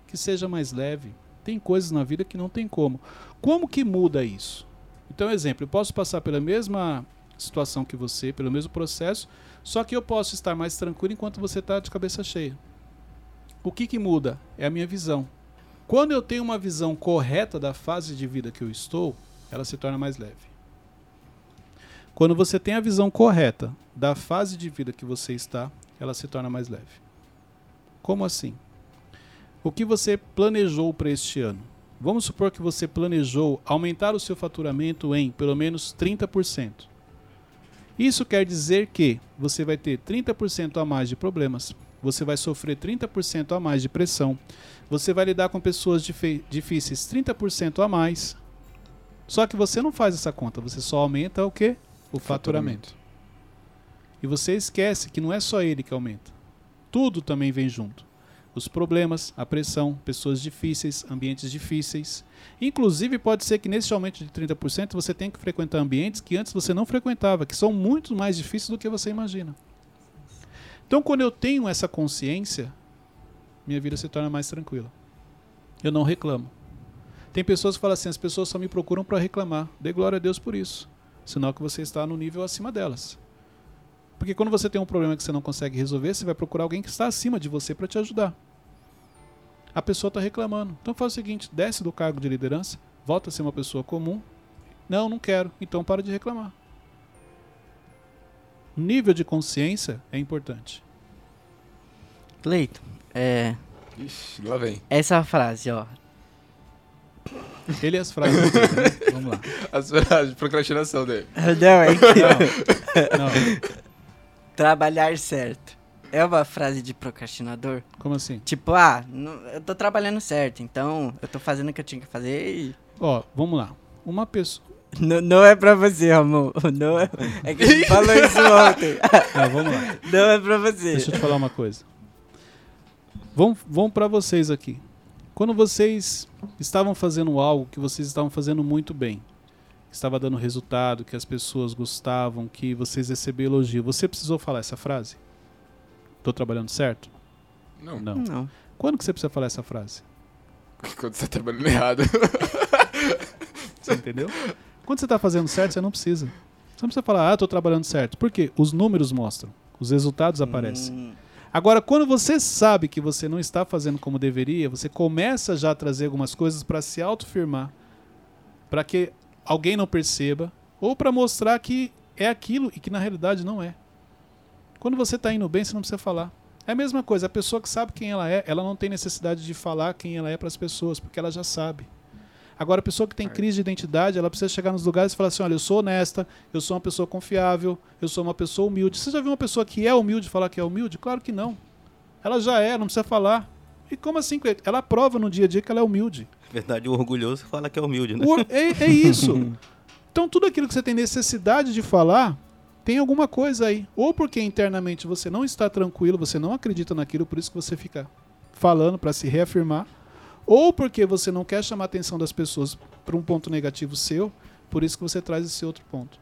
que seja mais leve. Tem coisas na vida que não tem como. Como que muda isso? Então, exemplo, eu posso passar pela mesma situação que você, pelo mesmo processo, só que eu posso estar mais tranquilo enquanto você está de cabeça cheia. O que, que muda? É a minha visão. Quando eu tenho uma visão correta da fase de vida que eu estou, ela se torna mais leve. Quando você tem a visão correta da fase de vida que você está, ela se torna mais leve. Como assim? O que você planejou para este ano? Vamos supor que você planejou aumentar o seu faturamento em pelo menos 30%. Isso quer dizer que você vai ter 30% a mais de problemas, você vai sofrer 30% a mais de pressão, você vai lidar com pessoas difíceis 30% a mais. Só que você não faz essa conta, você só aumenta o que? O faturamento. E você esquece que não é só ele que aumenta. Tudo também vem junto. Os problemas, a pressão, pessoas difíceis, ambientes difíceis. Inclusive, pode ser que nesse aumento de 30% você tenha que frequentar ambientes que antes você não frequentava, que são muito mais difíceis do que você imagina. Então, quando eu tenho essa consciência, minha vida se torna mais tranquila. Eu não reclamo. Tem pessoas que falam assim: as pessoas só me procuram para reclamar. Dê glória a Deus por isso. Sinal que você está no nível acima delas. Porque quando você tem um problema que você não consegue resolver, você vai procurar alguém que está acima de você para te ajudar. A pessoa está reclamando. Então faz o seguinte: desce do cargo de liderança, volta a ser uma pessoa comum. Não, não quero. Então para de reclamar. Nível de consciência é importante. Cleito, é, Ixi, lá vem. essa frase, ó. Ele e as frases. dele, né? Vamos lá. As frases de procrastinação dele. Não, é que Não, não. trabalhar certo. É uma frase de procrastinador? Como assim? Tipo, ah, eu tô trabalhando certo, então eu tô fazendo o que eu tinha que fazer e. Ó, vamos lá. Uma pessoa. Não, não é pra você, amor. Não é, é que gente falou isso ontem. É, vamos lá. Não é pra você. Deixa eu te falar uma coisa. Vamos, vamos para vocês aqui. Quando vocês estavam fazendo algo que vocês estavam fazendo muito bem, que estava dando resultado, que as pessoas gostavam, que vocês receberam elogio, você precisou falar essa frase? Tô trabalhando certo? Não, Não. Não. Quando que você precisa falar essa frase? quando você tá trabalhando errado. Você entendeu? Quando você está fazendo certo, você não precisa. Você não precisa falar, ah, tô trabalhando certo. Por quê? Os números mostram. Os resultados aparecem. Hum, Agora, quando você sabe que você não está fazendo como deveria, você começa já a trazer algumas coisas para se autofirmar, para que alguém não perceba, ou para mostrar que é aquilo e que na realidade não é. Quando você está indo bem, você não precisa falar. É a mesma coisa, a pessoa que sabe quem ela é, ela não tem necessidade de falar quem ela é para as pessoas, porque ela já sabe. Agora, a pessoa que tem crise de identidade, ela precisa chegar nos lugares e falar assim: olha, eu sou honesta, eu sou uma pessoa confiável, eu sou uma pessoa humilde. Você já viu uma pessoa que é humilde falar que é humilde? Claro que não. Ela já é, não precisa falar. E como assim, Cleiton? Ela prova no dia a dia que ela é humilde. Na verdade, o orgulhoso fala que é humilde, né? É, é isso. Então, tudo aquilo que você tem necessidade de falar, tem alguma coisa aí. Ou porque internamente você não está tranquilo, você não acredita naquilo, por isso que você fica falando para se reafirmar. Ou porque você não quer chamar a atenção das pessoas para um ponto negativo seu, por isso que você traz esse outro ponto.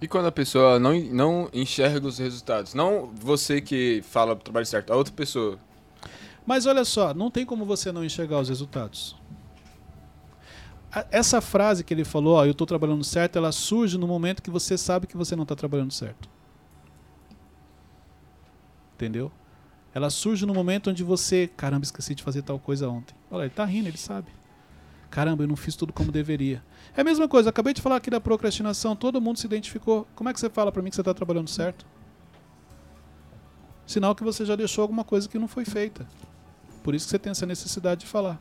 E quando a pessoa não, não enxerga os resultados? Não você que fala pro trabalho certo, a outra pessoa. Mas olha só, não tem como você não enxergar os resultados. Essa frase que ele falou, ó, eu estou trabalhando certo, ela surge no momento que você sabe que você não está trabalhando certo. Entendeu? Ela surge no momento onde você, caramba, esqueci de fazer tal coisa ontem. Olha, ele tá rindo, ele sabe. Caramba, eu não fiz tudo como deveria. É a mesma coisa, acabei de falar aqui da procrastinação, todo mundo se identificou. Como é que você fala para mim que você está trabalhando certo? Sinal que você já deixou alguma coisa que não foi feita. Por isso que você tem essa necessidade de falar.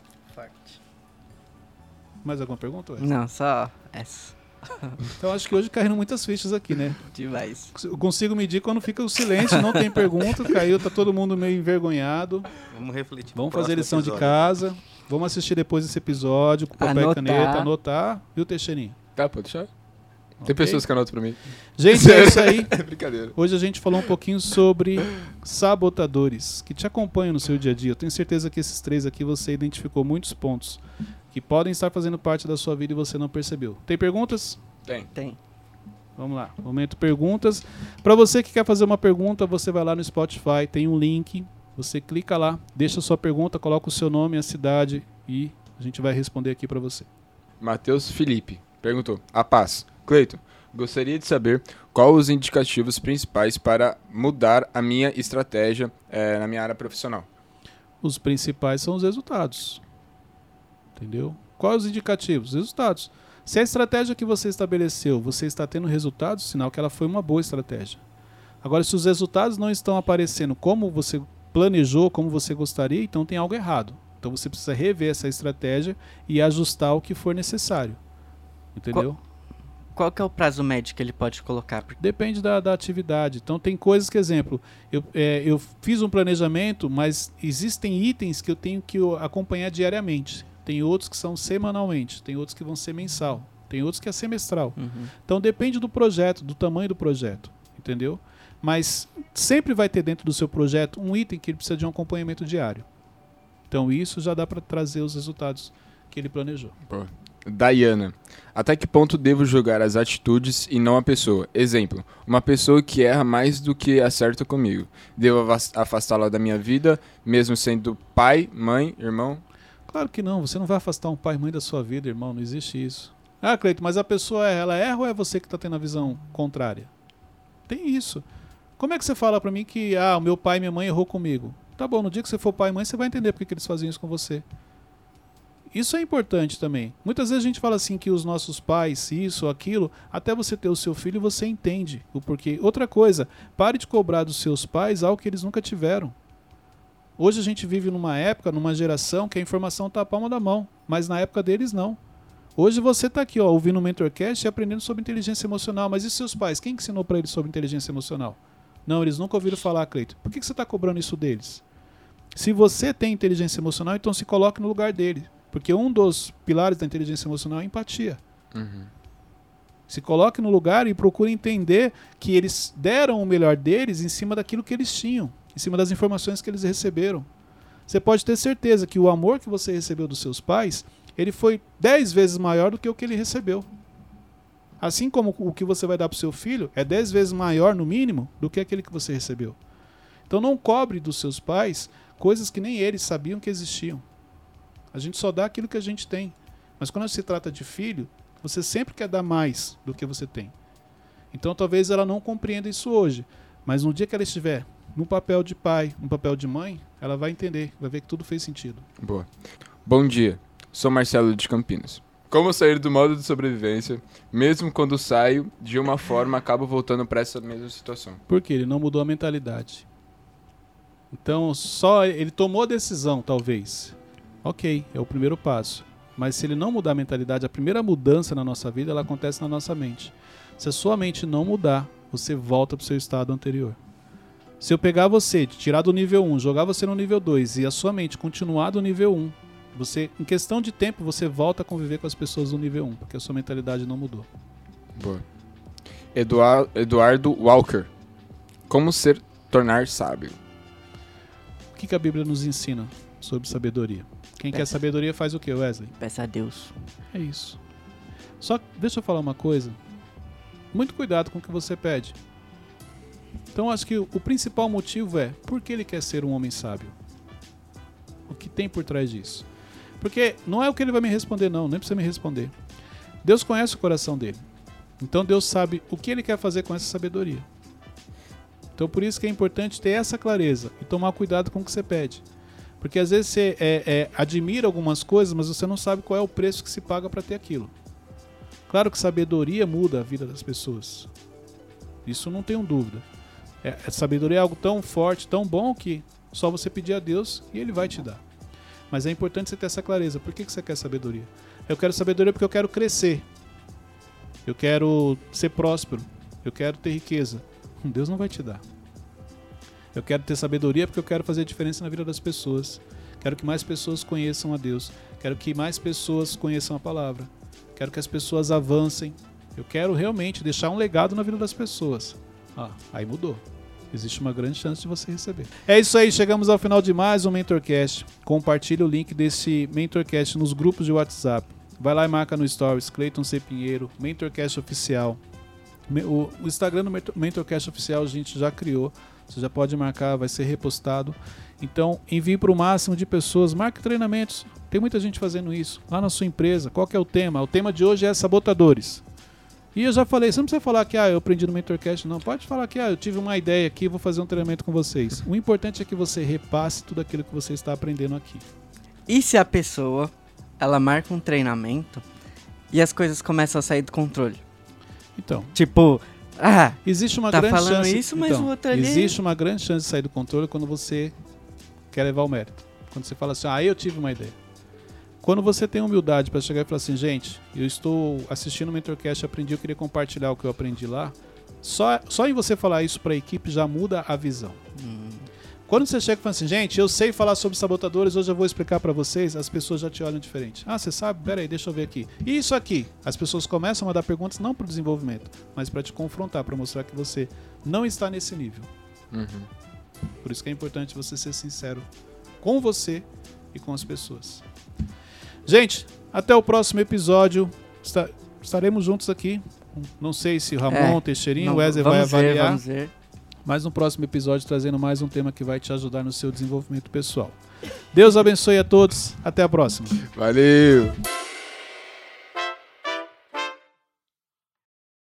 Mais alguma pergunta? Não, só essa. Então acho que hoje caíram muitas fichas aqui, né? Demais. Eu consigo medir quando fica o silêncio, não tem pergunta, caiu, tá todo mundo meio envergonhado. Vamos refletir. Vamos fazer lição de episódio. casa. Vamos assistir depois esse episódio com papel Anotar. e caneta, anotar. Viu, Teixeirinho? Tá, pode deixar? Tem Ok? pessoas que anotam pra mim. Gente, é isso aí. É brincadeira. Hoje a gente falou um pouquinho sobre sabotadores que te acompanham no seu dia a dia. Eu tenho certeza que esses três aqui você identificou muitos pontos que podem estar fazendo parte da sua vida e você não percebeu. Tem perguntas? Tem. Tem. Vamos lá, momento perguntas. Para você que quer fazer uma pergunta, você vai lá no Spotify, tem um link, você clica lá, deixa a sua pergunta, coloca o seu nome, a cidade e a gente vai responder aqui para você. Matheus Felipe perguntou: A paz. Cleiton, gostaria de saber quais os indicativos principais para mudar a minha estratégia eh, na minha área profissional. Os principais são os resultados. Entendeu? Quais os indicativos? Os resultados. Se a estratégia que você estabeleceu, você está tendo resultados, sinal que ela foi uma boa estratégia. Agora, se os resultados não estão aparecendo como você planejou, como você gostaria, então tem algo errado. Então você precisa rever essa estratégia e ajustar o que for necessário. Entendeu? Qual que é o prazo médio que ele pode colocar? Depende da, da atividade. Então tem coisas que, exemplo, eu, é, eu fiz um planejamento, mas existem itens que eu tenho que acompanhar diariamente. Tem outros que são semanalmente, tem outros que vão ser mensal, tem outros que é semestral. Uhum. Então depende do projeto, do tamanho do projeto, entendeu? Mas sempre vai ter dentro do seu projeto um item que ele precisa de um acompanhamento diário. Então isso já dá para trazer os resultados que ele planejou. Dayana, até que ponto devo julgar as atitudes e não a pessoa? Exemplo, uma pessoa que erra mais do que acerta comigo. Devo afastá-la da minha vida, mesmo sendo pai, mãe, irmão? Claro que não, você não vai afastar um pai e mãe da sua vida, irmão, não existe isso. Ah, Cleito, mas a pessoa ela erra ou é você que está tendo a visão contrária? Tem isso. Como é que você fala pra mim que ah, o meu pai e minha mãe errou comigo? Tá bom, no dia que você for pai e mãe, você vai entender porque que eles faziam isso com você. Isso é importante também. Muitas vezes a gente fala assim que os nossos pais, isso aquilo, até você ter o seu filho, você entende o porquê. Outra coisa, pare de cobrar dos seus pais algo que eles nunca tiveram. Hoje a gente vive numa época, numa geração que a informação está à palma da mão, mas na época deles não. Hoje você está aqui, ó, ouvindo o Mentorcast e aprendendo sobre inteligência emocional, mas e seus pais? Quem que ensinou para eles sobre inteligência emocional? Não, eles nunca ouviram falar, Cleiton. Por que, que você está cobrando isso deles? Se você tem inteligência emocional, então se coloque no lugar dele. Porque um dos pilares da inteligência emocional é a empatia. Uhum. Se coloque no lugar e procure entender que eles deram o melhor deles em cima daquilo que eles tinham, em cima das informações que eles receberam. Você pode ter certeza que o amor que você recebeu dos seus pais, ele foi dez vezes maior do que o que ele recebeu. Assim como o que você vai dar para o seu filho é dez vezes maior, no mínimo, do que aquele que você recebeu. Então não cobre dos seus pais coisas que nem eles sabiam que existiam. A gente só dá aquilo que a gente tem. Mas quando se trata de filho, você sempre quer dar mais do que você tem. Então talvez ela não compreenda isso hoje, mas no dia que ela estiver no papel de pai, no papel de mãe, ela vai entender, vai ver que tudo fez sentido. Boa. Bom dia, sou Marcelo de Campinas. Como sair do modo de sobrevivência, mesmo quando saio de uma forma, acabo voltando para essa mesma situação? Porque ele não mudou a mentalidade. Então, só ele tomou a decisão, talvez. Ok, é o primeiro passo. Mas se ele não mudar a mentalidade, a primeira mudança na nossa vida, ela acontece na nossa mente. Se a sua mente não mudar, você volta para o seu estado anterior. Se eu pegar você, tirar do nível 1, jogar você no nível 2 e a sua mente continuar do nível 1, você, em questão de tempo, você volta a conviver com as pessoas do nível 1, porque a sua mentalidade não mudou. Boa. Eduard, Eduardo Walker. Como ser tornar sábio? O que, que a Bíblia nos ensina sobre sabedoria? Quem quer Peça. sabedoria faz o que, Wesley? Peça a Deus. É isso. Só deixa eu falar uma coisa. Muito cuidado com o que você pede. Então acho que o principal motivo é por que ele quer ser um homem sábio? O que tem por trás disso? Porque não é o que ele vai me responder, não, nem precisa me responder. Deus conhece o coração dele. Então Deus sabe o que ele quer fazer com essa sabedoria. Então por isso que é importante ter essa clareza e tomar cuidado com o que você pede. Porque às vezes você é, é, admira algumas coisas, mas você não sabe qual é o preço que se paga para ter aquilo. Claro que sabedoria muda a vida das pessoas. Isso não tenho dúvida. É, a sabedoria é algo tão forte, tão bom que só você pedir a Deus e Ele vai te dar. Mas é importante você ter essa clareza. Por que, que você quer sabedoria? Eu quero sabedoria porque eu quero crescer. Eu quero ser próspero. Eu quero ter riqueza. Deus não vai te dar. Eu quero ter sabedoria porque eu quero fazer diferença na vida das pessoas. Quero que mais pessoas conheçam a Deus. Quero que mais pessoas conheçam a palavra. Quero que as pessoas avancem. Eu quero realmente deixar um legado na vida das pessoas. Ah, aí mudou. Existe uma grande chance de você receber. É isso aí, chegamos ao final de mais um Mentorcast. Compartilhe o link desse Mentorcast nos grupos de WhatsApp. Vai lá e marca no Stories, Cleiton C. Pinheiro, Mentorcast Oficial. O, Instagram do Mentor- Mentorcast Oficial a gente já criou. Você já pode marcar, vai ser repostado. Então, envie para o máximo de pessoas. Marque treinamentos. Tem muita gente fazendo isso. Lá na sua empresa. Qual é o tema? O tema de hoje é sabotadores. E eu já falei, você não precisa falar que ah, eu aprendi no Mentorcast, não. Pode falar que ah, eu tive uma ideia aqui, vou fazer um treinamento com vocês. O importante é que você repasse tudo aquilo que você está aprendendo aqui. E se a pessoa, ela marca um treinamento e as coisas começam a sair do controle? Então, Tipo, ah, existe uma Tá grande falando chance. isso, mas então, o outro ali- Existe uma grande chance de sair do controle quando você quer levar o mérito. Quando você fala assim, ah, eu tive uma ideia. Quando você tem humildade para chegar e falar assim, gente, eu estou assistindo o Mentorcast, aprendi, eu queria compartilhar o que eu aprendi lá. Só, só em você falar isso para a equipe já muda a visão. hum, Quando você chega e fala assim, gente, eu sei falar sobre sabotadores, hoje eu vou explicar para vocês, as pessoas já te olham diferente. Ah, você sabe? Pera aí, deixa eu ver aqui. E isso aqui? As pessoas começam a mandar perguntas não para o desenvolvimento, mas para te confrontar, para mostrar que você não está nesse nível. Uhum. Por isso que é importante você ser sincero com você e com as pessoas. Gente, até o próximo episódio. Esta- estaremos juntos aqui. Não sei se o Ramon, É, Teixeirinho, não, o Wesley vai vamos ver, avaliar. vamos ver. Mas no próximo episódio trazendo mais um tema que vai te ajudar no seu desenvolvimento pessoal. Deus abençoe a todos. Até a próxima. Valeu!